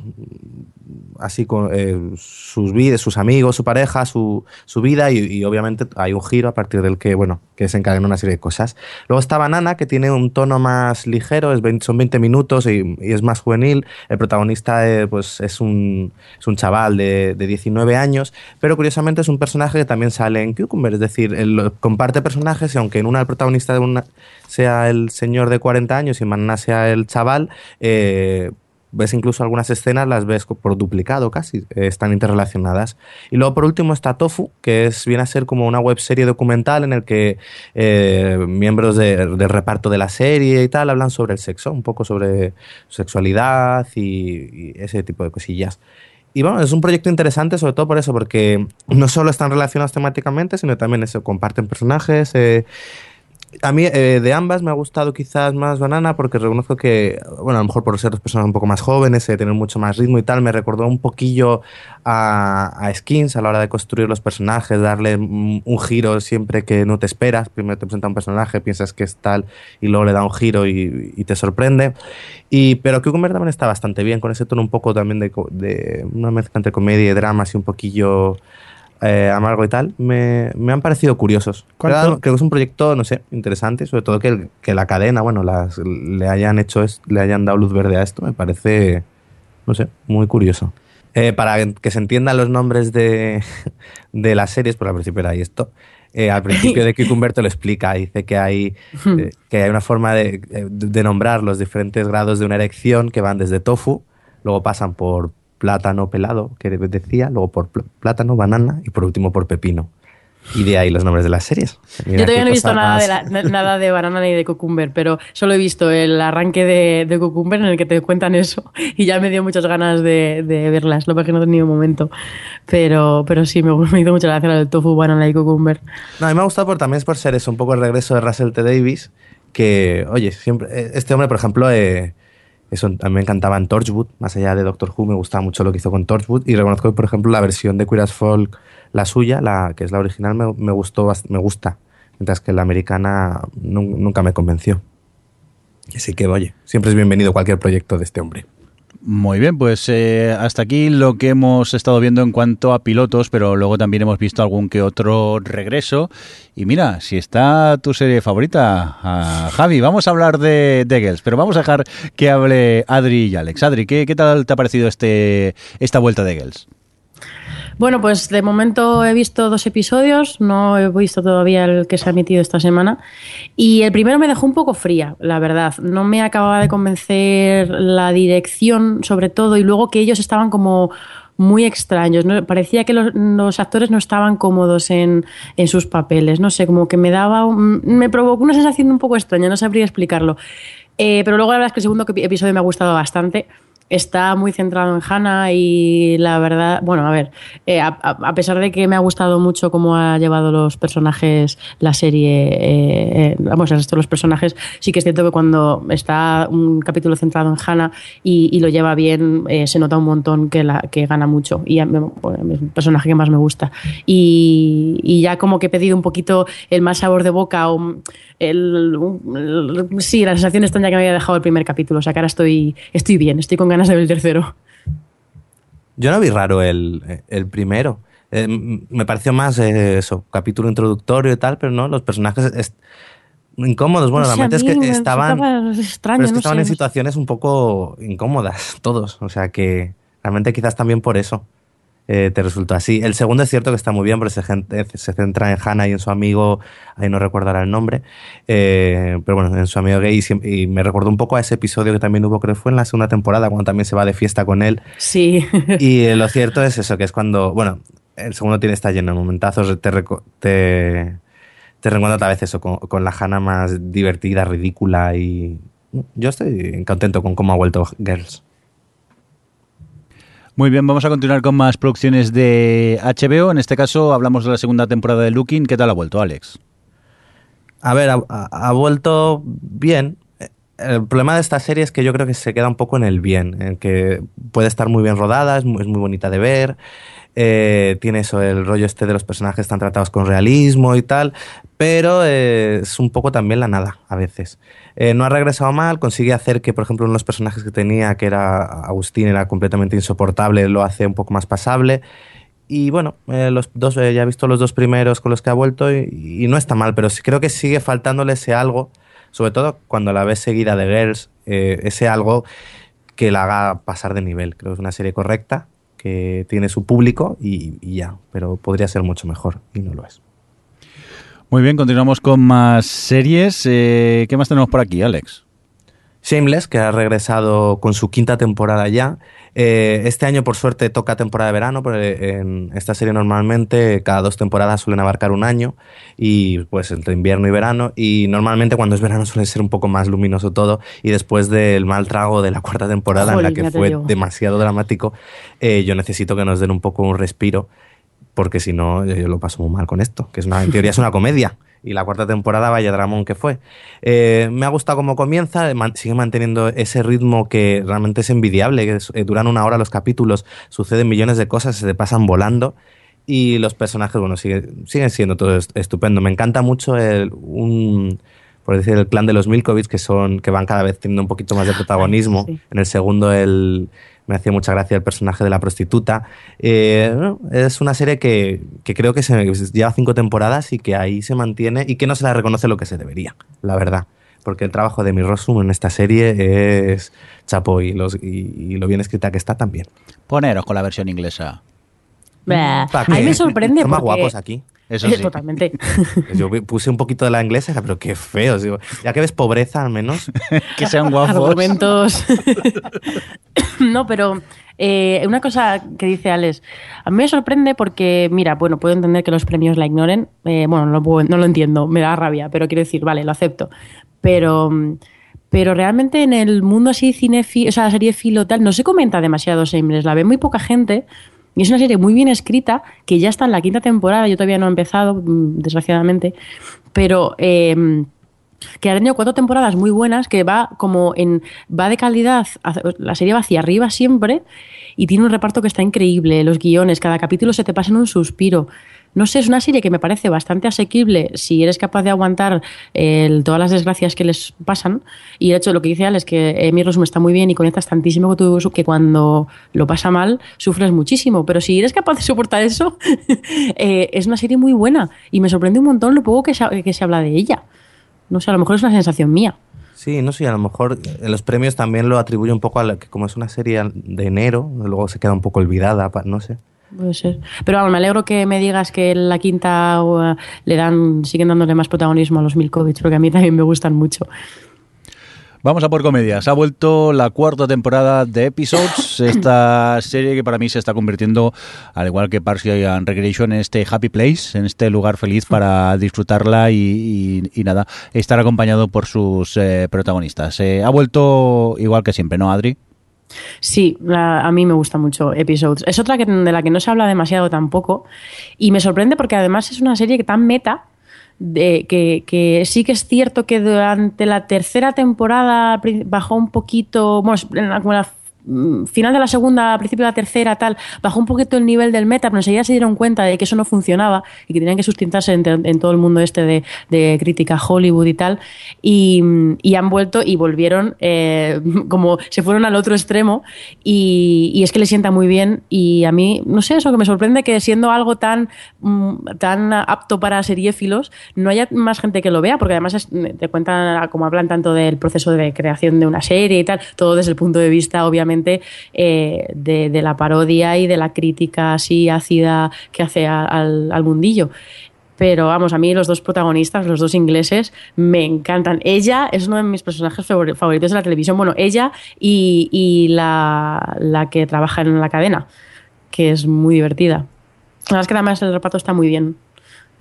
así con eh, sus vidas, sus amigos, su pareja, su, su vida y, obviamente hay un giro a partir del que, bueno, que se una serie de cosas. Luego está Banana, que tiene un tono más ligero, es 20, son 20 minutos y, es más juvenil. El protagonista eh, pues es un, es un chaval de, de, 19 años, pero curiosamente es un personaje que también sale en Cucumber, es decir, comparte personajes y aunque en una el protagonista de una sea el señor de 40 años y en Banana sea el chaval, eh, ves incluso algunas escenas, las ves por duplicado casi, eh, están interrelacionadas. Y luego por último está Tofu, que es, viene a ser como una web serie documental en el que eh, miembros de, del reparto de la serie y tal hablan sobre el sexo, un poco sobre sexualidad y, y ese tipo de cosillas. Y bueno, es un proyecto interesante sobre todo por eso, porque no solo están relacionados temáticamente, sino también eso, comparten personajes, eh, A mí eh, de ambas me ha gustado quizás más Banana porque reconozco que, bueno, a lo mejor por ser dos personas un poco más jóvenes, eh, tener mucho más ritmo y tal, me recordó un poquillo a, a, Skins a la hora de construir los personajes, darle un, giro siempre que no te esperas. Primero te presenta un personaje, piensas que es tal y luego le da un giro y, y te sorprende. Y, pero Cucumber también está bastante bien, con ese tono un poco también de, de una mezcla entre comedia y drama, así un poquillo eh, amargo y tal, me, me, han parecido curiosos. Creo, creo, que es un proyecto, no sé, interesante, sobre todo que, el, que la cadena, bueno, las, le hayan hecho, es, le hayan dado luz verde a esto, me parece, no sé, muy curioso. Eh, para que se entiendan los nombres de, <laughs> de las series, por al principio era esto. Eh, al principio de Cucumber te lo explica, dice que hay, eh, que hay una forma de, de nombrar los diferentes grados de una erección que van desde tofu, luego pasan por plátano pelado, que decía, luego por plátano, banana y por último por pepino. Y de ahí los nombres de las series. Mira Yo todavía no he visto nada de, la, nada de, banana ni de cucumber, pero solo he visto el arranque de, de, cucumber en el que te cuentan eso <laughs> y ya me dio muchas ganas de, de verlas, lo que no he tenido momento. Pero, pero sí, me, me hizo mucha gracia el tofu, banana y cucumber. No, a mí me ha gustado por, también es por ser eso, un poco el regreso de Russell T. Davis, que, oye, siempre, este hombre, por ejemplo, eh, eso también me encantaba en Torchwood, más allá de Doctor Who, me gustaba mucho lo que hizo con Torchwood. Y reconozco por ejemplo, la versión de Queer as Folk, la suya, la que es la original, me, me gustó, me gusta. Mientras que la americana nunca me convenció. Así que, oye, siempre es bienvenido cualquier proyecto de este hombre. Muy bien, pues eh, hasta aquí lo que hemos estado viendo en cuanto a pilotos, pero luego también hemos visto algún que otro regreso. Y mira, si está tu serie favorita, Javi, vamos a hablar de, de pero vamos a dejar que hable Adri y Alex. Adri, ¿qué, qué tal te ha parecido este, esta vuelta de Girls? Bueno, pues de momento he visto dos episodios, no he visto todavía el que se ha emitido esta semana. Y el primero me dejó un poco fría, la verdad. No me acababa de convencer la dirección, sobre todo, y luego que ellos estaban como muy extraños. ¿no? Parecía que los, los, actores no estaban cómodos en, en, sus papeles. No sé, como que me daba. Un, me provocó una sensación un poco extraña, no sabría explicarlo. Eh, pero luego la verdad es que el segundo episodio me ha gustado bastante está muy centrado en Hannah y la verdad, bueno, a ver, eh, a, a, pesar de que me ha gustado mucho cómo ha llevado los personajes la serie, eh, eh, vamos, el resto de los personajes, sí que es cierto que cuando está un capítulo centrado en Hannah y, y lo lleva bien, eh, se nota un montón que, la, que gana mucho y bueno, es un personaje que más me gusta. Y, y, ya como que he pedido un poquito el más sabor de boca o el, el, sí, la sensación extraña que me había dejado el primer capítulo, o sea que ahora estoy, estoy bien, estoy con ganas de ver el tercero. Yo no vi raro el, el primero. Eh, me pareció más eh, eso, capítulo introductorio y tal, pero no, los personajes es, incómodos. Bueno, la verdad es que estaban, extraño, pero es que no estaban sé. en situaciones un poco incómodas <laughs> todos. O sea que realmente quizás también por eso eh, te resultó así. El segundo es cierto que está muy bien porque se, se centra en Hannah y en su amigo, ahí no recordará el nombre, eh, pero bueno, en su amigo gay y, y, me recordó un poco a ese episodio que también hubo, creo que fue en la segunda temporada, cuando también se va de fiesta con él. Sí. <laughs> y eh, lo cierto es eso, que es cuando, bueno, el segundo tiene está lleno de momentazos, te, te, te recuerda otra vez eso, con, con la Hannah más divertida, ridícula y yo estoy contento con cómo ha vuelto Girls. Muy bien, vamos a continuar con más producciones de HBO. En este caso hablamos de la segunda temporada de Looking. ¿Qué tal ha vuelto, Alex? A ver, ha, vuelto bien. El problema de esta serie es que yo creo que se queda un poco en el bien, en que puede estar muy bien rodada, es muy, es muy bonita de ver, eh, tiene eso, el rollo este de los personajes están tratados con realismo y tal, pero eh, es un poco también la nada a veces. Eh, no ha regresado mal, consigue hacer que, por ejemplo, uno de los personajes que tenía, que era Agustín, era completamente insoportable, lo hace un poco más pasable. Y bueno, eh, los dos, eh, ya he visto los dos primeros con los que ha vuelto y, no está mal, pero creo que sigue faltándole ese algo, sobre todo cuando la ves seguida de Girls, ese algo que la haga pasar de nivel. Creo que es una serie correcta, que tiene su público y ya, pero podría ser mucho mejor y no lo es. Muy bien, continuamos con más series. Eh, ¿Qué más tenemos por aquí, Alex? Shameless, que ha regresado con su quinta temporada ya. Eh, este año, por suerte, toca temporada de verano, porque en esta serie normalmente cada dos temporadas suelen abarcar un año, y pues entre invierno y verano, y normalmente cuando es verano suele ser un poco más luminoso todo, y después del mal trago de la cuarta temporada, Jolín, en la que fue digo. demasiado dramático, eh, yo necesito que nos den un poco un respiro porque si no yo lo paso muy mal con esto, que es una, en teoría es una comedia y la cuarta temporada, vaya dramón que fue. Eh, me ha gustado cómo comienza, sigue manteniendo ese ritmo que realmente es envidiable, que eh, duran una hora los capítulos, suceden millones de cosas, se te pasan volando y los personajes, bueno, siguen, siguen siendo todo estupendo. Me encanta mucho el, un, por decir, el clan de los Milkovich, que, son, que van cada vez teniendo un poquito más de protagonismo. En el segundo, el, me hacía mucha gracia el personaje de la prostituta. Eh, es una serie que, que creo que se, lleva cinco temporadas y que ahí se mantiene y que no se la reconoce lo que se debería, la verdad. Porque el trabajo de mi Rossum en esta serie es chapo y, los, y, lo bien escrita que está también. Poneros con la versión inglesa. A mí me sorprende. Son más guapos aquí. Eso sí. Totalmente. <laughs> Yo puse un poquito de la inglesa, pero qué feo. Ya que ves pobreza, al menos. <laughs> que sean guapos. Argumentos. <laughs> no, pero eh, una cosa que dice Alex, a mí me sorprende porque, mira, bueno, puedo entender que los premios la ignoren. Eh, bueno, no, no lo entiendo, me da rabia, pero quiero decir, vale, lo acepto. Pero pero realmente en el mundo así cinefi, o sea, serie filo tal, no se comenta demasiado Shameless, la ve muy poca gente y es una serie muy bien escrita, que ya está en la quinta temporada, yo todavía no he empezado, mm, desgraciadamente, pero eh, que ha tenido cuatro temporadas muy buenas, que va como en. va de calidad, la serie va hacia arriba siempre, y tiene un reparto que está increíble, los guiones, cada capítulo se te pasa en un suspiro. No sé, es una serie que me parece bastante asequible si eres capaz de aguantar todas las desgracias que les pasan. Y de hecho, lo que dice Al es que Amy Rossum está muy bien y conectas tantísimo con tu que cuando lo pasa mal sufres muchísimo. Pero si eres capaz de soportar eso, <laughs> eh, es una serie muy buena. Y me sorprende un montón lo poco que se, que se habla de ella. No sé, a lo mejor es una sensación mía. Sí, no sé, a lo mejor en los premios también lo atribuye un poco a que como es una serie de enero, luego se queda un poco olvidada, no sé. Puede ser. Pero vamos, me alegro que me digas que la quinta uh, le dan, siguen dándole más protagonismo a los Milkovich, porque a mí también me gustan mucho. Vamos a por comedias. Ha vuelto la cuarta temporada de Episodes, <coughs> esta serie que para mí se está convirtiendo, al igual que Parks and Recreation, en este happy place, en este lugar feliz para <laughs> disfrutarla y, nada, estar acompañado por sus eh, protagonistas. Eh, ha vuelto igual que siempre, ¿no, Adri? Sí, a mí me gusta mucho Episodes. Es otra que, de la que no se habla demasiado tampoco y me sorprende porque además es una serie que tan meta de, que, que, sí que es cierto que durante la tercera temporada bajó un poquito, bueno, en la, final de la segunda, principio de la tercera, tal, bajó un poquito el nivel del meta, pero enseguida se dieron cuenta de que eso no funcionaba y que tenían que sustentarse en, todo el mundo este de, crítica Hollywood y tal, y, han vuelto y volvieron eh, <laughs> como se fueron al otro extremo y, es que le sienta muy bien y a mí, no sé, eso que me sorprende que siendo algo tan, mm, tan apto para seriéfilos, no haya más gente que lo vea, porque además te cuentan, como hablan tanto del proceso de creación de una serie y tal, todo desde el punto de vista, obviamente, eh, de, la parodia y de la crítica así ácida que hace al, mundillo pero vamos, a mí los dos protagonistas, los dos ingleses, me encantan. Ella es uno de mis personajes favoritos de la televisión. Bueno, ella y, la, la, que trabaja en la cadena, que es muy divertida. La verdad es que además el reparto está muy bien.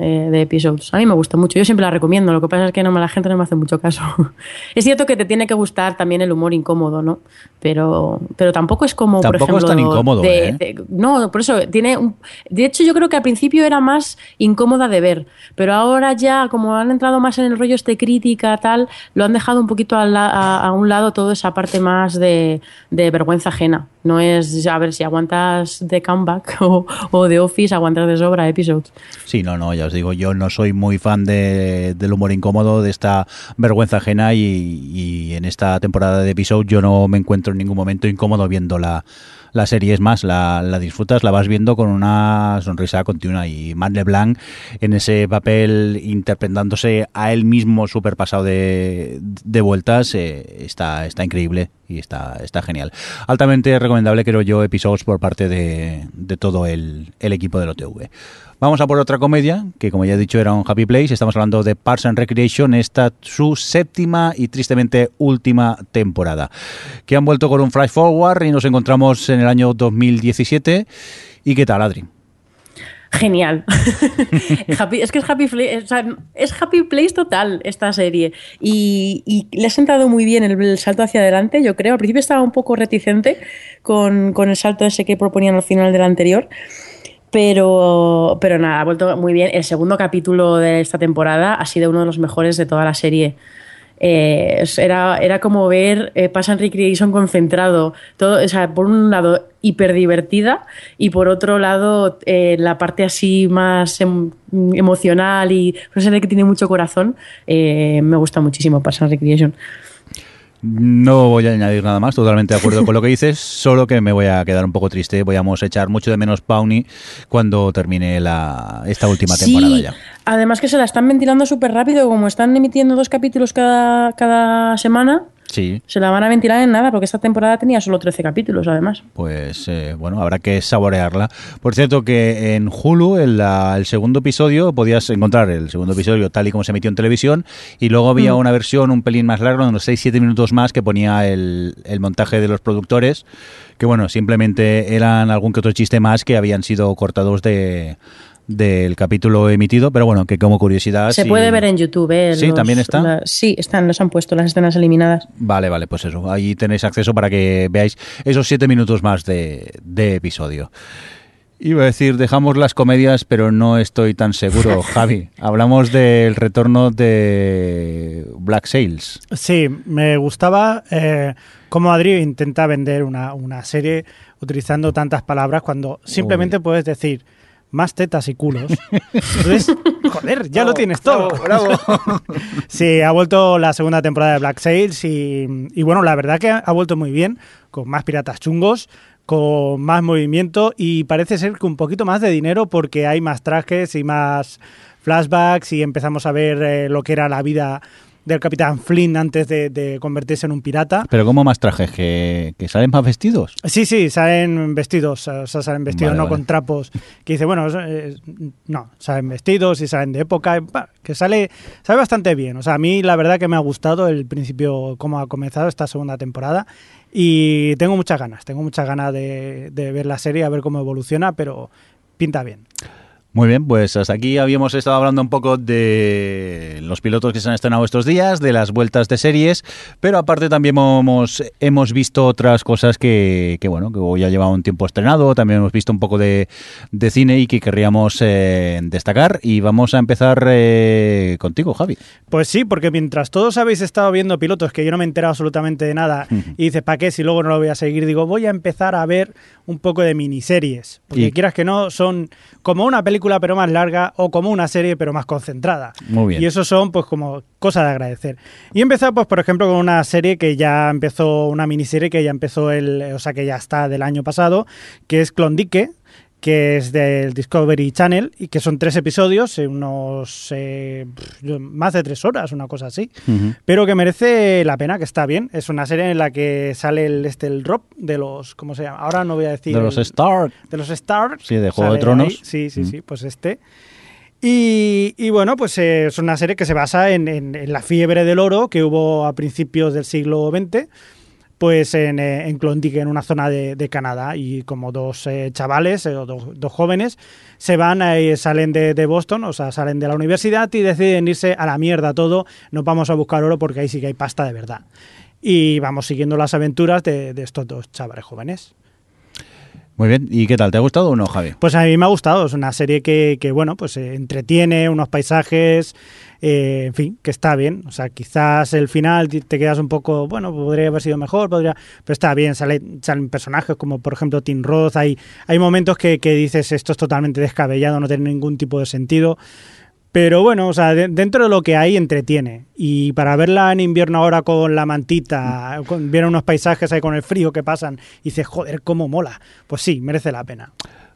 Eh, de episodios. A mí me gusta mucho. Yo siempre la recomiendo. Lo que pasa es que no, la gente no me hace mucho caso. <laughs> es cierto que te tiene que gustar también el humor incómodo, ¿no? Pero, pero tampoco es como, tampoco por ejemplo. es tan incómodo. ¿eh? no, por eso tiene. Un, de hecho, yo creo que al principio era más incómoda de ver. Pero ahora ya, como han entrado más en el rollo este crítica, tal, lo han dejado un poquito a, a, un lado toda esa parte más de, de vergüenza ajena. No es, a ver, si aguantas de comeback <laughs> o, o de office, aguantas de sobra episodios. Sí, no, no, ya os digo, yo no soy muy fan de, del humor incómodo, de esta vergüenza ajena y, en esta temporada de episodios yo no me encuentro en ningún momento incómodo viendo la, la serie es más, la, la, disfrutas, la vas viendo con una sonrisa continua y Matt LeBlanc en ese papel interpretándose a él mismo súper pasado de, de vueltas eh, está, está increíble y está, está genial. Altamente creo yo episodios por parte de, de todo el, el equipo del OTV. Vamos a por otra comedia, que como ya he dicho era un Happy Place. Estamos hablando de Parks and Recreation, esta su séptima y tristemente última temporada. Que han vuelto con un flash forward y nos encontramos en el año 2017. ¿Y qué tal, Adri? Genial. <laughs> es que es happy, es happy Place total esta serie. Y, le ha sentado muy bien el, salto hacia adelante, yo creo. Al principio estaba un poco reticente con, con el salto ese que proponían al final del anterior Pero, pero nada, ha vuelto muy bien. El segundo capítulo de esta temporada ha sido uno de los mejores de toda la serie. Eh, era, era como ver eh, Pass Recreation concentrado. Todo, o sea, por un lado, hiper divertida y por otro lado, eh, la parte así más em- emocional y no que tiene mucho corazón. eh, me gusta muchísimo Pass and Recreation. No voy a añadir nada más, totalmente de acuerdo con lo que dices, solo que me voy a quedar un poco triste. Voy a echar mucho de menos Pawnee cuando termine la, esta última temporada ya. además que se la están ventilando súper rápido, como están emitiendo dos capítulos cada, cada semana, Sí, se la van a ventilar en nada, porque esta temporada tenía solo 13 capítulos, además. pues eh, bueno, habrá que saborearla. Por cierto, que en Hulu, en la- el segundo episodio, podías encontrar el segundo episodio tal y como se emitió en televisión, y luego había una versión un pelín más larga, unos 6-7 minutos más, que ponía el, el montaje de los productores, que bueno, simplemente eran algún que otro chiste más que habían sido cortados de del capítulo emitido, pero bueno, que como curiosidad... Se sí- puede ver en YouTube. ¿eh? Sí, ¿también está? la- sí, están, los han puesto las escenas eliminadas. Vale, vale, pues eso. Ahí tenéis acceso para que veáis esos siete minutos más de, de episodio. Iba a decir, dejamos las comedias, pero no estoy tan seguro. <laughs> Javi, hablamos del retorno de Black Sails. Sí, me gustaba eh, cómo Adri intenta vender una, una serie utilizando tantas palabras cuando simplemente puedes decir más tetas y culos. Entonces, <laughs> joder, ya lo tienes todo. <laughs> Sí, ha vuelto la segunda temporada de Black Sails y, y bueno, la verdad que ha vuelto muy bien, con más piratas chungos, con más movimiento y parece ser que un poquito más de dinero porque hay más trajes y más flashbacks y empezamos a ver eh, lo que era la vida del capitán Flynn antes de, de convertirse en un pirata. Pero ¿cómo más trajes? ¿Que, que salen más vestidos? Sí, sí, salen vestidos, o sea, salen vestidos, Vale, no vale. con trapos. Que dice, bueno, eh, no, salen vestidos y salen de época, que sale, sale bastante bien. O sea, a mí la verdad que me ha gustado el principio, cómo ha comenzado esta segunda temporada. Y tengo muchas ganas, tengo muchas ganas de, de ver la serie, a ver cómo evoluciona, pero pinta bien. Muy bien, pues hasta aquí habíamos estado hablando un poco de los pilotos que se han estrenado estos días, de las vueltas de series, pero aparte también hemos, hemos visto otras cosas que, que, bueno, que ya lleva un tiempo estrenado, también hemos visto un poco de, de cine y que querríamos eh, destacar y vamos a empezar eh, contigo, Javi. Pues sí, porque mientras todos habéis estado viendo pilotos que yo no me he enterado absolutamente de nada y dices, ¿para qué? Si luego no lo voy a seguir, digo, voy a empezar a ver un poco de miniseries. Porque Y- quieras que no, son como una película pero más larga o como una serie pero más concentrada. Muy bien. Y eso son pues como cosas de agradecer. Y he empezado pues por ejemplo con una serie que ya empezó, una miniserie que ya empezó el, o sea que ya está del año pasado, que es Klondike que es del Discovery Channel y que son tres episodios, unos eh, más de tres horas, una cosa así, pero que merece la pena, que está bien. Es una serie en la que sale el, este, el Rob de los, ¿cómo se llama? Ahora no voy a decir. De los el- Stark. de los Stars. Sí, de Juego de Tronos. ahí. Sí, sí, sí, pues este. Y, y bueno, pues eh, es una serie que se basa en, en- en la fiebre del oro que hubo a principios del siglo XX, pues en, eh, en Klondike, en una zona de, de Canadá. Y como dos eh, chavales, eh, o dos, dos jóvenes, se van, eh, salen de, de Boston, o sea, salen de la universidad y deciden irse a la mierda todo. Nos vamos a buscar oro porque ahí sí que hay pasta de verdad. Y vamos siguiendo las aventuras de, de estos dos chavales jóvenes. Muy bien, ¿y qué tal? ¿Te ha gustado o no, Javi? Pues a mí me ha gustado, es una serie que, que, bueno, pues eh, entretiene, unos paisajes, eh, en fin, que está bien. O sea, quizás el final te quedas un poco, bueno, podría haber sido mejor, podría, pero está bien, sale- salen personajes como por ejemplo Tim Roth, hay, hay momentos que, que dices esto es totalmente descabellado, no tiene ningún tipo de sentido. Pero bueno, o sea, de- dentro de lo que hay entretiene. Y para verla en invierno ahora con la mantita, con, vienen unos paisajes ahí con el frío que pasan, y dices, joder, cómo mola. Pues sí, merece la pena.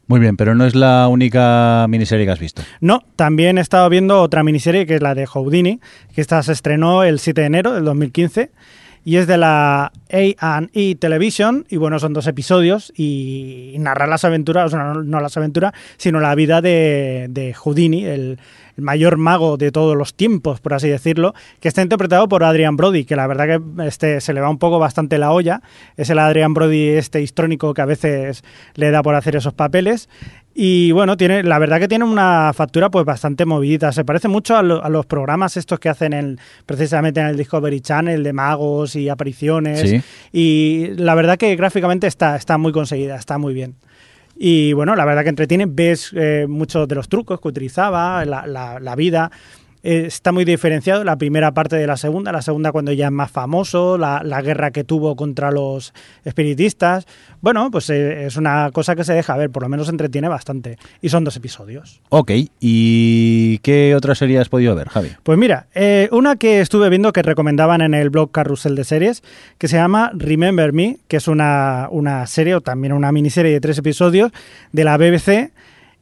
Muy bien, pero no es la única miniserie que has visto. No, también he estado viendo otra miniserie que es la de Houdini, que esta se estrenó el 7 de enero del 2015 y es de la A&E Television. Y bueno, son dos episodios. Y narra las aventuras, o sea, no, las aventuras, sino la vida de, de Houdini, el, el mayor mago de todos los tiempos, por así decirlo, que está interpretado por Adrian Brody, que la verdad que este se le va un poco bastante la olla, es el Adrian Brody este histrónico que a veces le da por hacer esos papeles y bueno, tiene, la verdad que tiene una factura pues bastante movidita. Se parece mucho a, lo- a los programas estos que hacen en, precisamente en el Discovery Channel de magos y apariciones. Sí. Y la verdad que gráficamente está, está muy conseguida, está muy bien. Y bueno, la verdad que entretiene, ves eh, muchos de los trucos que utilizaba, la, la- la vida. Eh, está muy diferenciado la primera parte de la segunda, la segunda cuando ya es más famoso, la, la guerra que tuvo contra los espiritistas. Bueno, pues eh, es una cosa que se deja ver, por lo menos entretiene bastante. Y son dos episodios. Ok, ¿y qué otra serie has podido ver, Javi? Pues mira, eh, una que estuve viendo que recomendaban en el blog Carrusel de Series, que se llama Remember Me, que es una, una serie o también una miniserie de tres episodios de la BBC,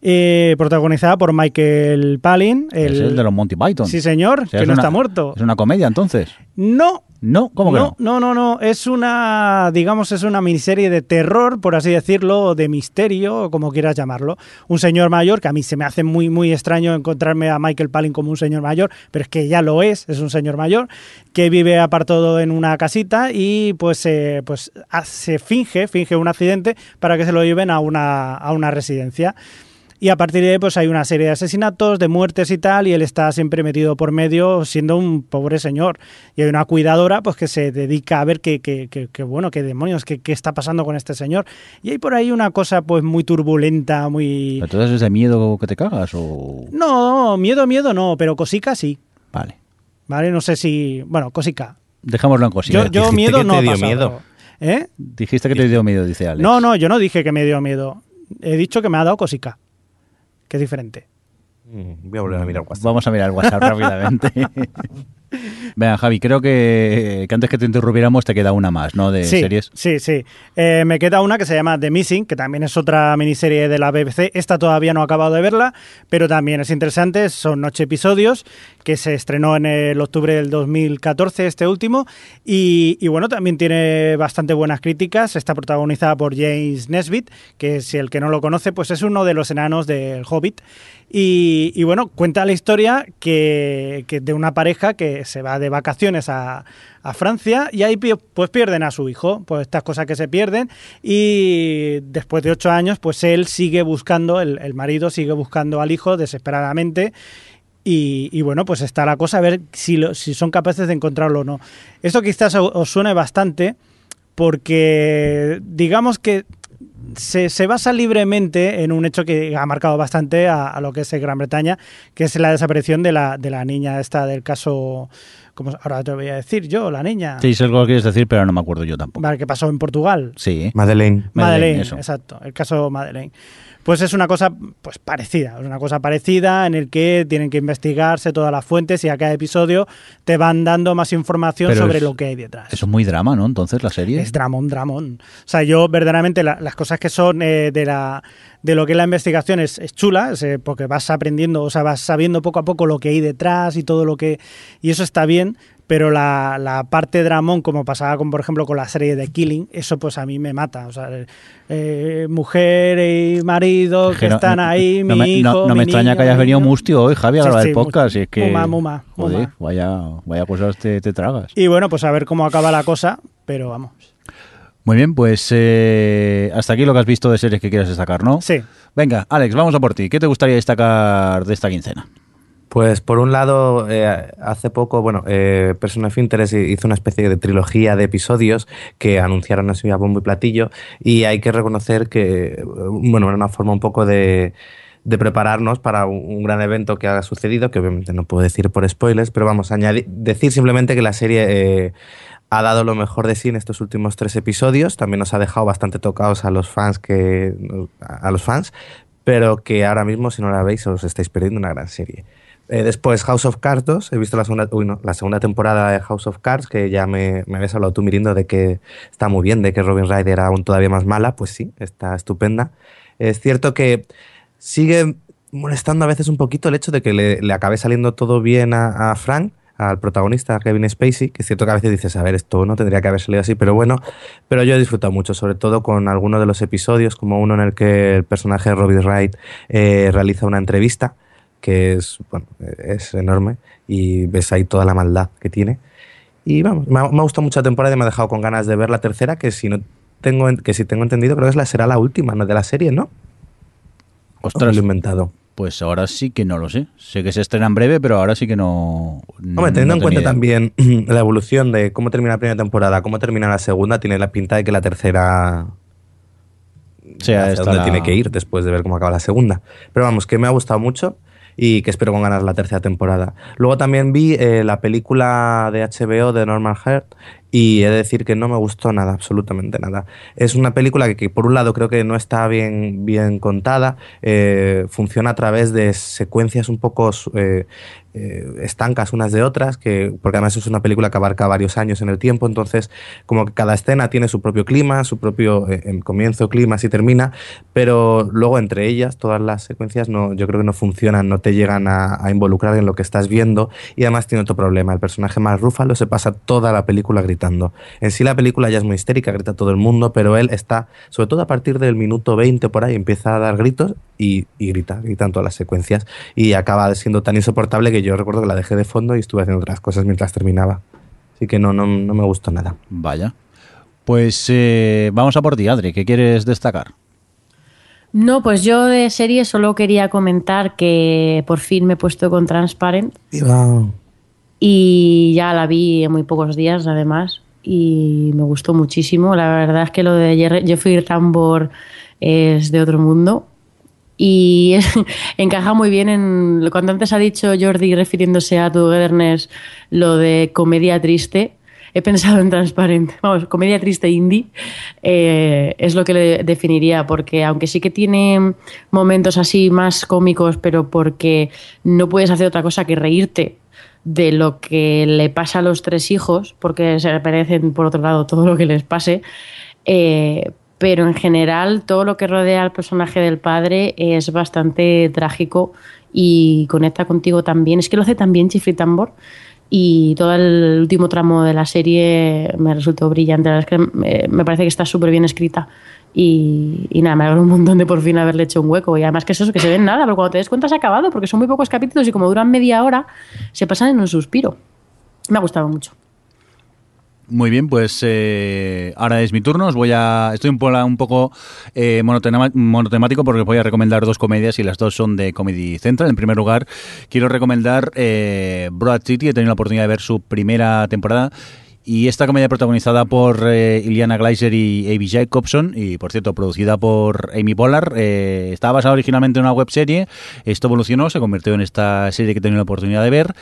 eh, protagonizada por Michael Palin. Es el de los Monty Python. Sí, señor, O sea, que no una- está muerto. Es una comedia, entonces. No, No, ¿cómo que no? no, no, no, no, es una, digamos, es una miniserie de terror, por así decirlo, de misterio, como quieras llamarlo. Un señor mayor, que a mí se me hace muy, muy extraño encontrarme a Michael Palin como un señor mayor, pero es que ya lo es, es un señor mayor, que vive apartado en una casita y pues, eh, pues se finge, finge un accidente para que se lo lleven a una, a una residencia. Y a partir de ahí, pues hay una serie de asesinatos, de muertes y tal, y él está siempre metido por medio, siendo un pobre señor. Y hay una cuidadora, pues que se dedica a ver qué, qué, qué- qué, bueno, qué demonios, qué, qué está pasando con este señor. Y hay por ahí una cosa, pues muy turbulenta, muy. Entonces es de miedo que te cagas o... No, miedo, miedo no, pero cosica sí. Vale. ¿Vale? No sé si. Bueno, cosica. Dejémoslo en cosilla. Yo, miedo que no te dio pasado. miedo. ¿Eh? Dijiste que te dio miedo, dice Alex. No, no, yo no dije que me dio miedo. He dicho que me ha dado cosica. Que es diferente. Mm, Voy a volver a mirar WhatsApp. Vamos a mirar el WhatsApp <laughs> rápidamente. <laughs> Venga, Javi, creo que, que antes que te interrumpiéramos te queda una más, ¿no? De sí, series. Sí, sí. Eh, me queda una que se llama The Missing, que también es otra miniserie de la BBC. Esta todavía no he acabado de verla, pero también es interesante. Son ocho episodios que se estrenó en el octubre del 2014, este último. Y, y bueno, también tiene bastante buenas críticas. Está protagonizada por James Nesbitt, que si el que no lo conoce, pues es uno de los enanos del Hobbit. Y, bueno, cuenta la historia que, que de una pareja que se va de vacaciones a, a Francia y ahí pues pierden a su hijo, pues estas cosas que se pierden y después de ocho años pues él sigue buscando, el, marido sigue buscando al hijo desesperadamente y, y bueno, pues está la cosa a ver si, lo- si son capaces de encontrarlo o no. Esto quizás os suene bastante porque digamos que se, se basa libremente en un hecho que ha marcado bastante a, lo que es Gran Bretaña, que es la desaparición de la, de la niña esta del caso, como ahora te voy a decir yo, la niña, Sí, sé lo que quieres decir, pero no me acuerdo yo tampoco. vale, que pasó en Portugal. Sí. Madeleine. Madeleine, Madeleine, eso. exacto, el caso Madeleine. Pues es una cosa pues parecida, es una cosa parecida en el que tienen que investigarse todas las fuentes y a cada episodio te van dando más información Pero sobre es- lo que hay detrás. Eso es muy drama, ¿no? Entonces, la serie. Es dramón, dramón. O sea, yo verdaderamente la- las cosas que son eh, de la de lo que es la investigación es, es chula, es, eh, porque vas aprendiendo, o sea, vas sabiendo poco a poco lo que hay detrás y todo lo que... Y eso está bien, pero la, la parte dramón, como pasaba con, por ejemplo, con la serie de Killing, eso pues a mí me mata. O sea, eh, mujer y marido que no- están ahí, no mi me, hijo, no- no mi me extraña que hayas venido mustio hoy, Javi, a Sí, grabar el podcast. Y es que. muma, muma, joder, muma. vaya, vaya cosas te, te tragas. Y bueno, pues a ver cómo acaba la cosa, pero vamos. Muy bien, pues eh, hasta aquí lo que has visto de series que quieras destacar, ¿no? Sí. Venga, Alex, vamos a por ti. ¿Qué te gustaría destacar de esta quincena? Pues por un lado, eh, hace poco, bueno, eh, Person of Interest hizo una especie de trilogía de episodios que anunciaron así a bombo y platillo y hay que reconocer que, bueno, era una forma un poco de, de prepararnos para un, un gran evento que ha sucedido, que obviamente no puedo decir por spoilers, pero vamos a añadir, decir simplemente que la serie eh, ha dado lo mejor de sí en estos últimos tres episodios, también nos ha dejado bastante tocados a los fans que a los fans, pero que ahora mismo si no la veis os estáis perdiendo una gran serie. Eh, después House of Cards 2, he visto la segunda, la segunda temporada de House of Cards, que ya me, me habías hablado tú, Mirindo, de que está muy bien, de que Robin Wright era aún todavía más mala, pues sí, está estupenda. Es cierto que sigue molestando a veces un poquito el hecho de que le, le acabe saliendo todo bien a, Frank, al protagonista, Kevin Spacey, que es cierto que a veces dices, a ver, esto no tendría que haber salido así, pero bueno, pero yo he disfrutado mucho, sobre todo con algunos de los episodios, como uno en el que el personaje de Robin Wright eh, realiza una entrevista, que es, bueno, es enorme, y ves ahí toda la maldad que tiene. Y vamos, me ha, me ha gustado mucho la temporada y me ha dejado con ganas de ver la tercera, que si no tengo, en- que si tengo entendido, creo que es la, será la última, ¿no? De la serie, ¿no? ¿O Ostras, lo he inventado. pues ahora sí que no lo sé. Sé que se estrena en breve, pero ahora sí que no. Hombre, teniendo no en cuenta idea. también <clears throat> la evolución de cómo termina la primera temporada, cómo termina la segunda, tiene la pinta de que la tercera está dónde la- tiene que ir después de ver cómo acaba la segunda. Pero vamos, que me ha gustado mucho y que espero con ganas la tercera temporada. Luego también vi eh, la película de HBO de Norman Heart y he de decir que no me gustó nada, absolutamente nada. Es una película que, por un lado creo que no está bien, bien contada, eh, funciona a través de secuencias un poco eh, eh, estancas unas de otras, que, porque además es una película que abarca varios años en el tiempo, entonces como que cada escena tiene su propio clima, su propio en comienzo, clima, y termina, pero luego entre ellas todas las secuencias no, yo creo que no funcionan, no te llegan a, a involucrar en lo que estás viendo y además tiene otro problema, el personaje más Rúfalo se pasa toda la película gritando. En sí la película ya es muy histérica, grita todo el mundo, pero él está, sobre todo a partir del minuto 20 por ahí, empieza a dar gritos y, y grita, grita en todas las secuencias y acaba siendo tan insoportable que yo recuerdo que la dejé de fondo y estuve haciendo otras cosas mientras terminaba. Así que no, no, no me gustó nada. Vaya. Pues eh, vamos a por ti, Adri. ¿Qué quieres destacar? No, pues yo de serie solo quería comentar que por fin me he puesto con Transparent y ya la vi en muy pocos días además y me gustó muchísimo. La verdad es que lo de Jeffrey Tambor es de otro mundo y <laughs> encaja muy bien en cuando antes ha dicho Jordi refiriéndose a Togetherness lo de comedia triste. He pensado en Transparent, <laughs> vamos, comedia triste indie, eh, es lo que le definiría, porque aunque sí que tiene momentos así más cómicos, pero porque no puedes hacer otra cosa que reírte de lo que le pasa a los tres hijos, porque se parecen por otro lado todo lo que les pase, eh, pero en general todo lo que rodea al personaje del padre es bastante trágico y conecta contigo también. Es que lo hace también Chifri Tambor y todo el último tramo de la serie me resultó brillante. La verdad es que me, me parece que está súper bien escrita y, nada, me alegro un montón de por fin haberle hecho un hueco. Y además que es eso, que se ve en nada, pero cuando te des cuenta se ha acabado porque son muy pocos capítulos y como duran media hora, se pasan en un suspiro. Me ha gustado mucho. Muy bien, pues eh, ahora es mi turno. Os voy a, estoy un, poco- un poco eh, monotemático porque os voy a recomendar dos comedias y las dos son de Comedy Central. En primer lugar, quiero recomendar eh, Broad City. He tenido la oportunidad de ver su primera temporada. Y esta comedia protagonizada por eh, Iliana Gleiser y Amy Jacobson, y por cierto, producida por Amy Poehler, eh, estaba basada originalmente en una webserie. Esto evolucionó, se convirtió en esta serie que he tenido la oportunidad de ver.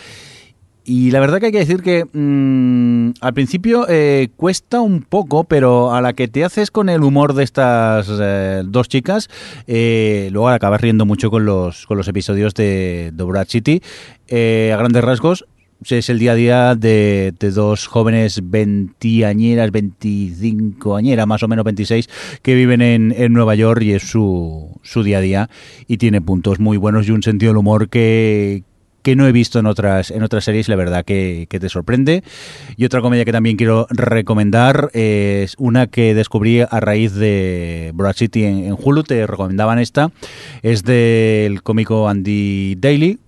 Y la verdad que hay que decir que mm, al principio eh, cuesta un poco, pero a la que te haces con el humor de estas eh, dos chicas, luego acabas riendo mucho con los, con los episodios de, de Brad City. A grandes rasgos, es el día a día de, dos jóvenes veintiañeras, 25 añeras, más o menos 26, que viven en, en Nueva York y es su, su día a día y tiene puntos muy buenos y un sentido del humor que, que no he visto en otras en otras series, la verdad que, que te sorprende. Y otra comedia que también quiero recomendar es una que descubrí a raíz de Broad City en Hulu, te recomendaban esta, es del cómico Andy Daly,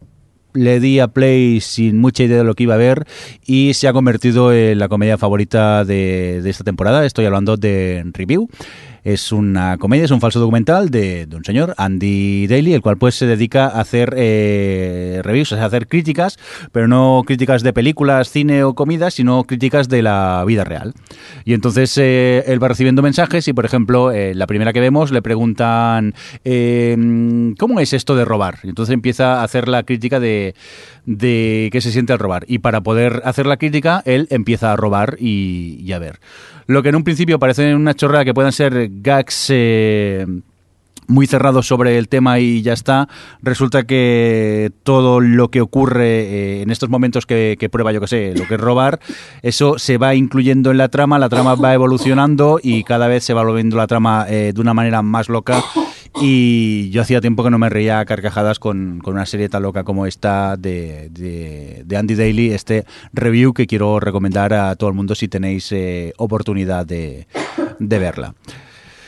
le di a play sin mucha idea de lo que iba a ver y se ha convertido en la comedia favorita de, de esta temporada. Estoy hablando de Review. Es una comedia, es un falso documental de, un señor, Andy Daly, el cual pues se dedica a hacer eh, reviews, a hacer críticas, pero no críticas de películas, cine o comida, sino críticas de la vida real. Y entonces eh, él va recibiendo mensajes y, por ejemplo, eh, la primera que vemos le preguntan, eh, ¿cómo es esto de robar? Y entonces empieza a hacer la crítica de, de qué se siente al robar. Y para poder hacer la crítica, él empieza a robar y, y a ver. Lo que en un principio parece una chorrada que puedan ser gags eh, muy cerrados sobre el tema y ya está. Resulta que todo lo que ocurre eh, en estos momentos que, que prueba, yo que sé, lo que es robar, eso se va incluyendo en la trama, la trama va evolucionando y cada vez se va volviendo la trama eh, de una manera más loca. Y yo hacía tiempo que no me reía a carcajadas con, con una serie tan loca como esta de, de, de Andy Daly, este review que quiero recomendar a todo el mundo si tenéis eh, oportunidad de, de verla.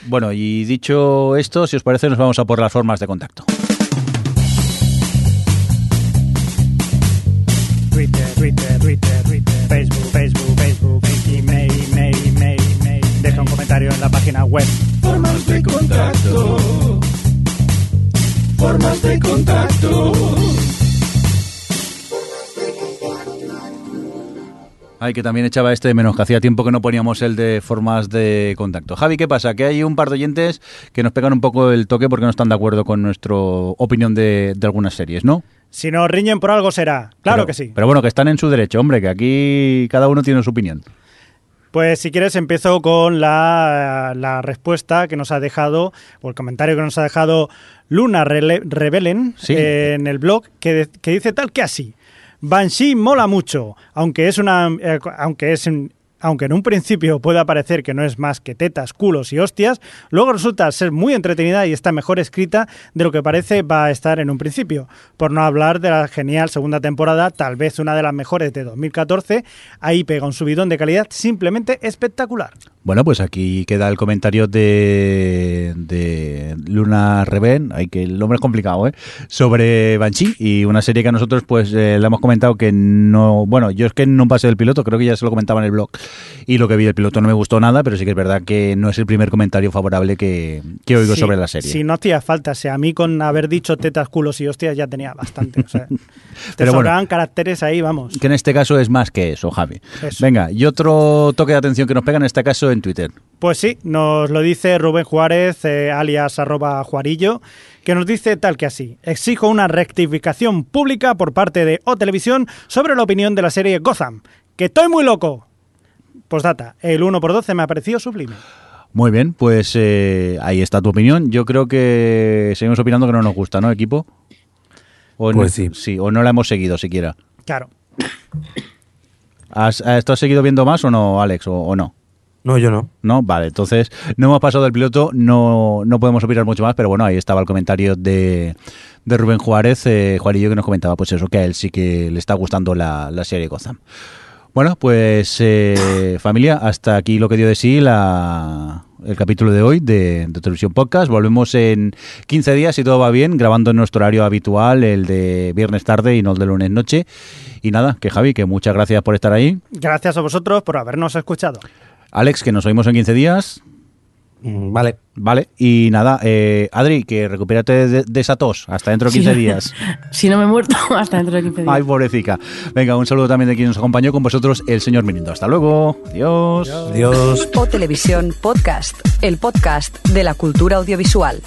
Bueno, y dicho esto, si os parece, nos vamos a por las formas de contacto. Twitter, Twitter, Twitter, Twitter, Facebook, Facebook, Facebook, email, email, email, email. Deja un comentario en la página web. Formas de contacto. Formas de contacto. Ay, que también echaba este de menos, que hacía tiempo que no poníamos el de formas de contacto. Javi, ¿qué pasa? Que hay un par de oyentes que nos pegan un poco el toque porque no están de acuerdo con nuestra opinión de, de algunas series, ¿no? Si nos riñen por algo será. Claro Pero- que sí. Pero bueno, que están en su derecho, hombre, que aquí cada uno tiene su opinión. Pues si quieres empiezo con la, la respuesta que nos ha dejado, o el comentario que nos ha dejado Luna Rele- Rebelen Sí. eh, en el blog, que, que dice tal que así. Banshee mola mucho, aunque es una eh, aunque es un- aunque en un principio pueda parecer que no es más que tetas, culos y hostias, luego resulta ser muy entretenida y está mejor escrita de lo que parece va a estar en un principio. Por no hablar de la genial segunda temporada, tal vez una de las mejores de 2014, ahí pega un subidón de calidad simplemente espectacular. Bueno, pues aquí queda el comentario de, de Luna Reben, ay que el nombre es complicado, ¿eh? sobre Banshee y una serie que a nosotros pues eh, le hemos comentado que no, bueno, yo es que no pasé del piloto, creo que ya se lo comentaba en el blog y lo que vi del piloto no me gustó nada, pero sí que es verdad que no es el primer comentario favorable que, que oigo Sí, sobre la serie. Si no hacía falta, si a mí con haber dicho tetas, culos y hostias ya tenía bastante. O sea, <laughs> te Pero bueno. caracteres ahí, vamos. Que en este caso es más que eso, Javi. Eso. Venga, y otro toque de atención que nos pega en este caso en Twitter. Pues sí, nos lo dice Rubén Juárez, eh, alias arroba Juarillo, que nos dice tal que así. Exijo una rectificación pública por parte de O Televisión sobre la opinión de la serie Gotham. ¡Que estoy muy loco! Postdata, el 1 por 12 me ha parecido sublime. Muy bien, pues eh, ahí está tu opinión. Yo creo que seguimos opinando que no nos gusta, ¿no, equipo? O Pues no- sí. o no la hemos seguido siquiera. Claro. ¿Has, ¿Esto has seguido viendo más o no, Alex, o, o no? No, yo no. No, vale, entonces no hemos pasado del piloto, no, no podemos opinar mucho más, pero bueno, ahí estaba el comentario de, de Rubén Juárez, eh, Juarillo, que nos comentaba pues eso, que a él sí que le está gustando la, la serie Gotham. Bueno, pues eh, familia, hasta aquí lo que dio de sí la, el capítulo de hoy de, de Televisión Podcast. Volvemos en 15 días, si todo va bien, grabando en nuestro horario habitual, el de viernes tarde y no el de lunes noche. Y nada, que Javi, que muchas gracias por estar ahí. Gracias a vosotros por habernos escuchado. Alex, que nos oímos en 15 días. Mm, Vale. Vale, y nada, eh, Adri, que recupérate de, de esa tos hasta dentro de 15 Sí. días. <laughs> Si no me he muerto, <laughs> hasta dentro de 15 días. Ay, pobrecita. Venga, un saludo también de quien nos acompañó con vosotros, el señor Mirindo. Hasta luego. Adiós. Adiós. O Televisión Podcast, el podcast de la cultura audiovisual.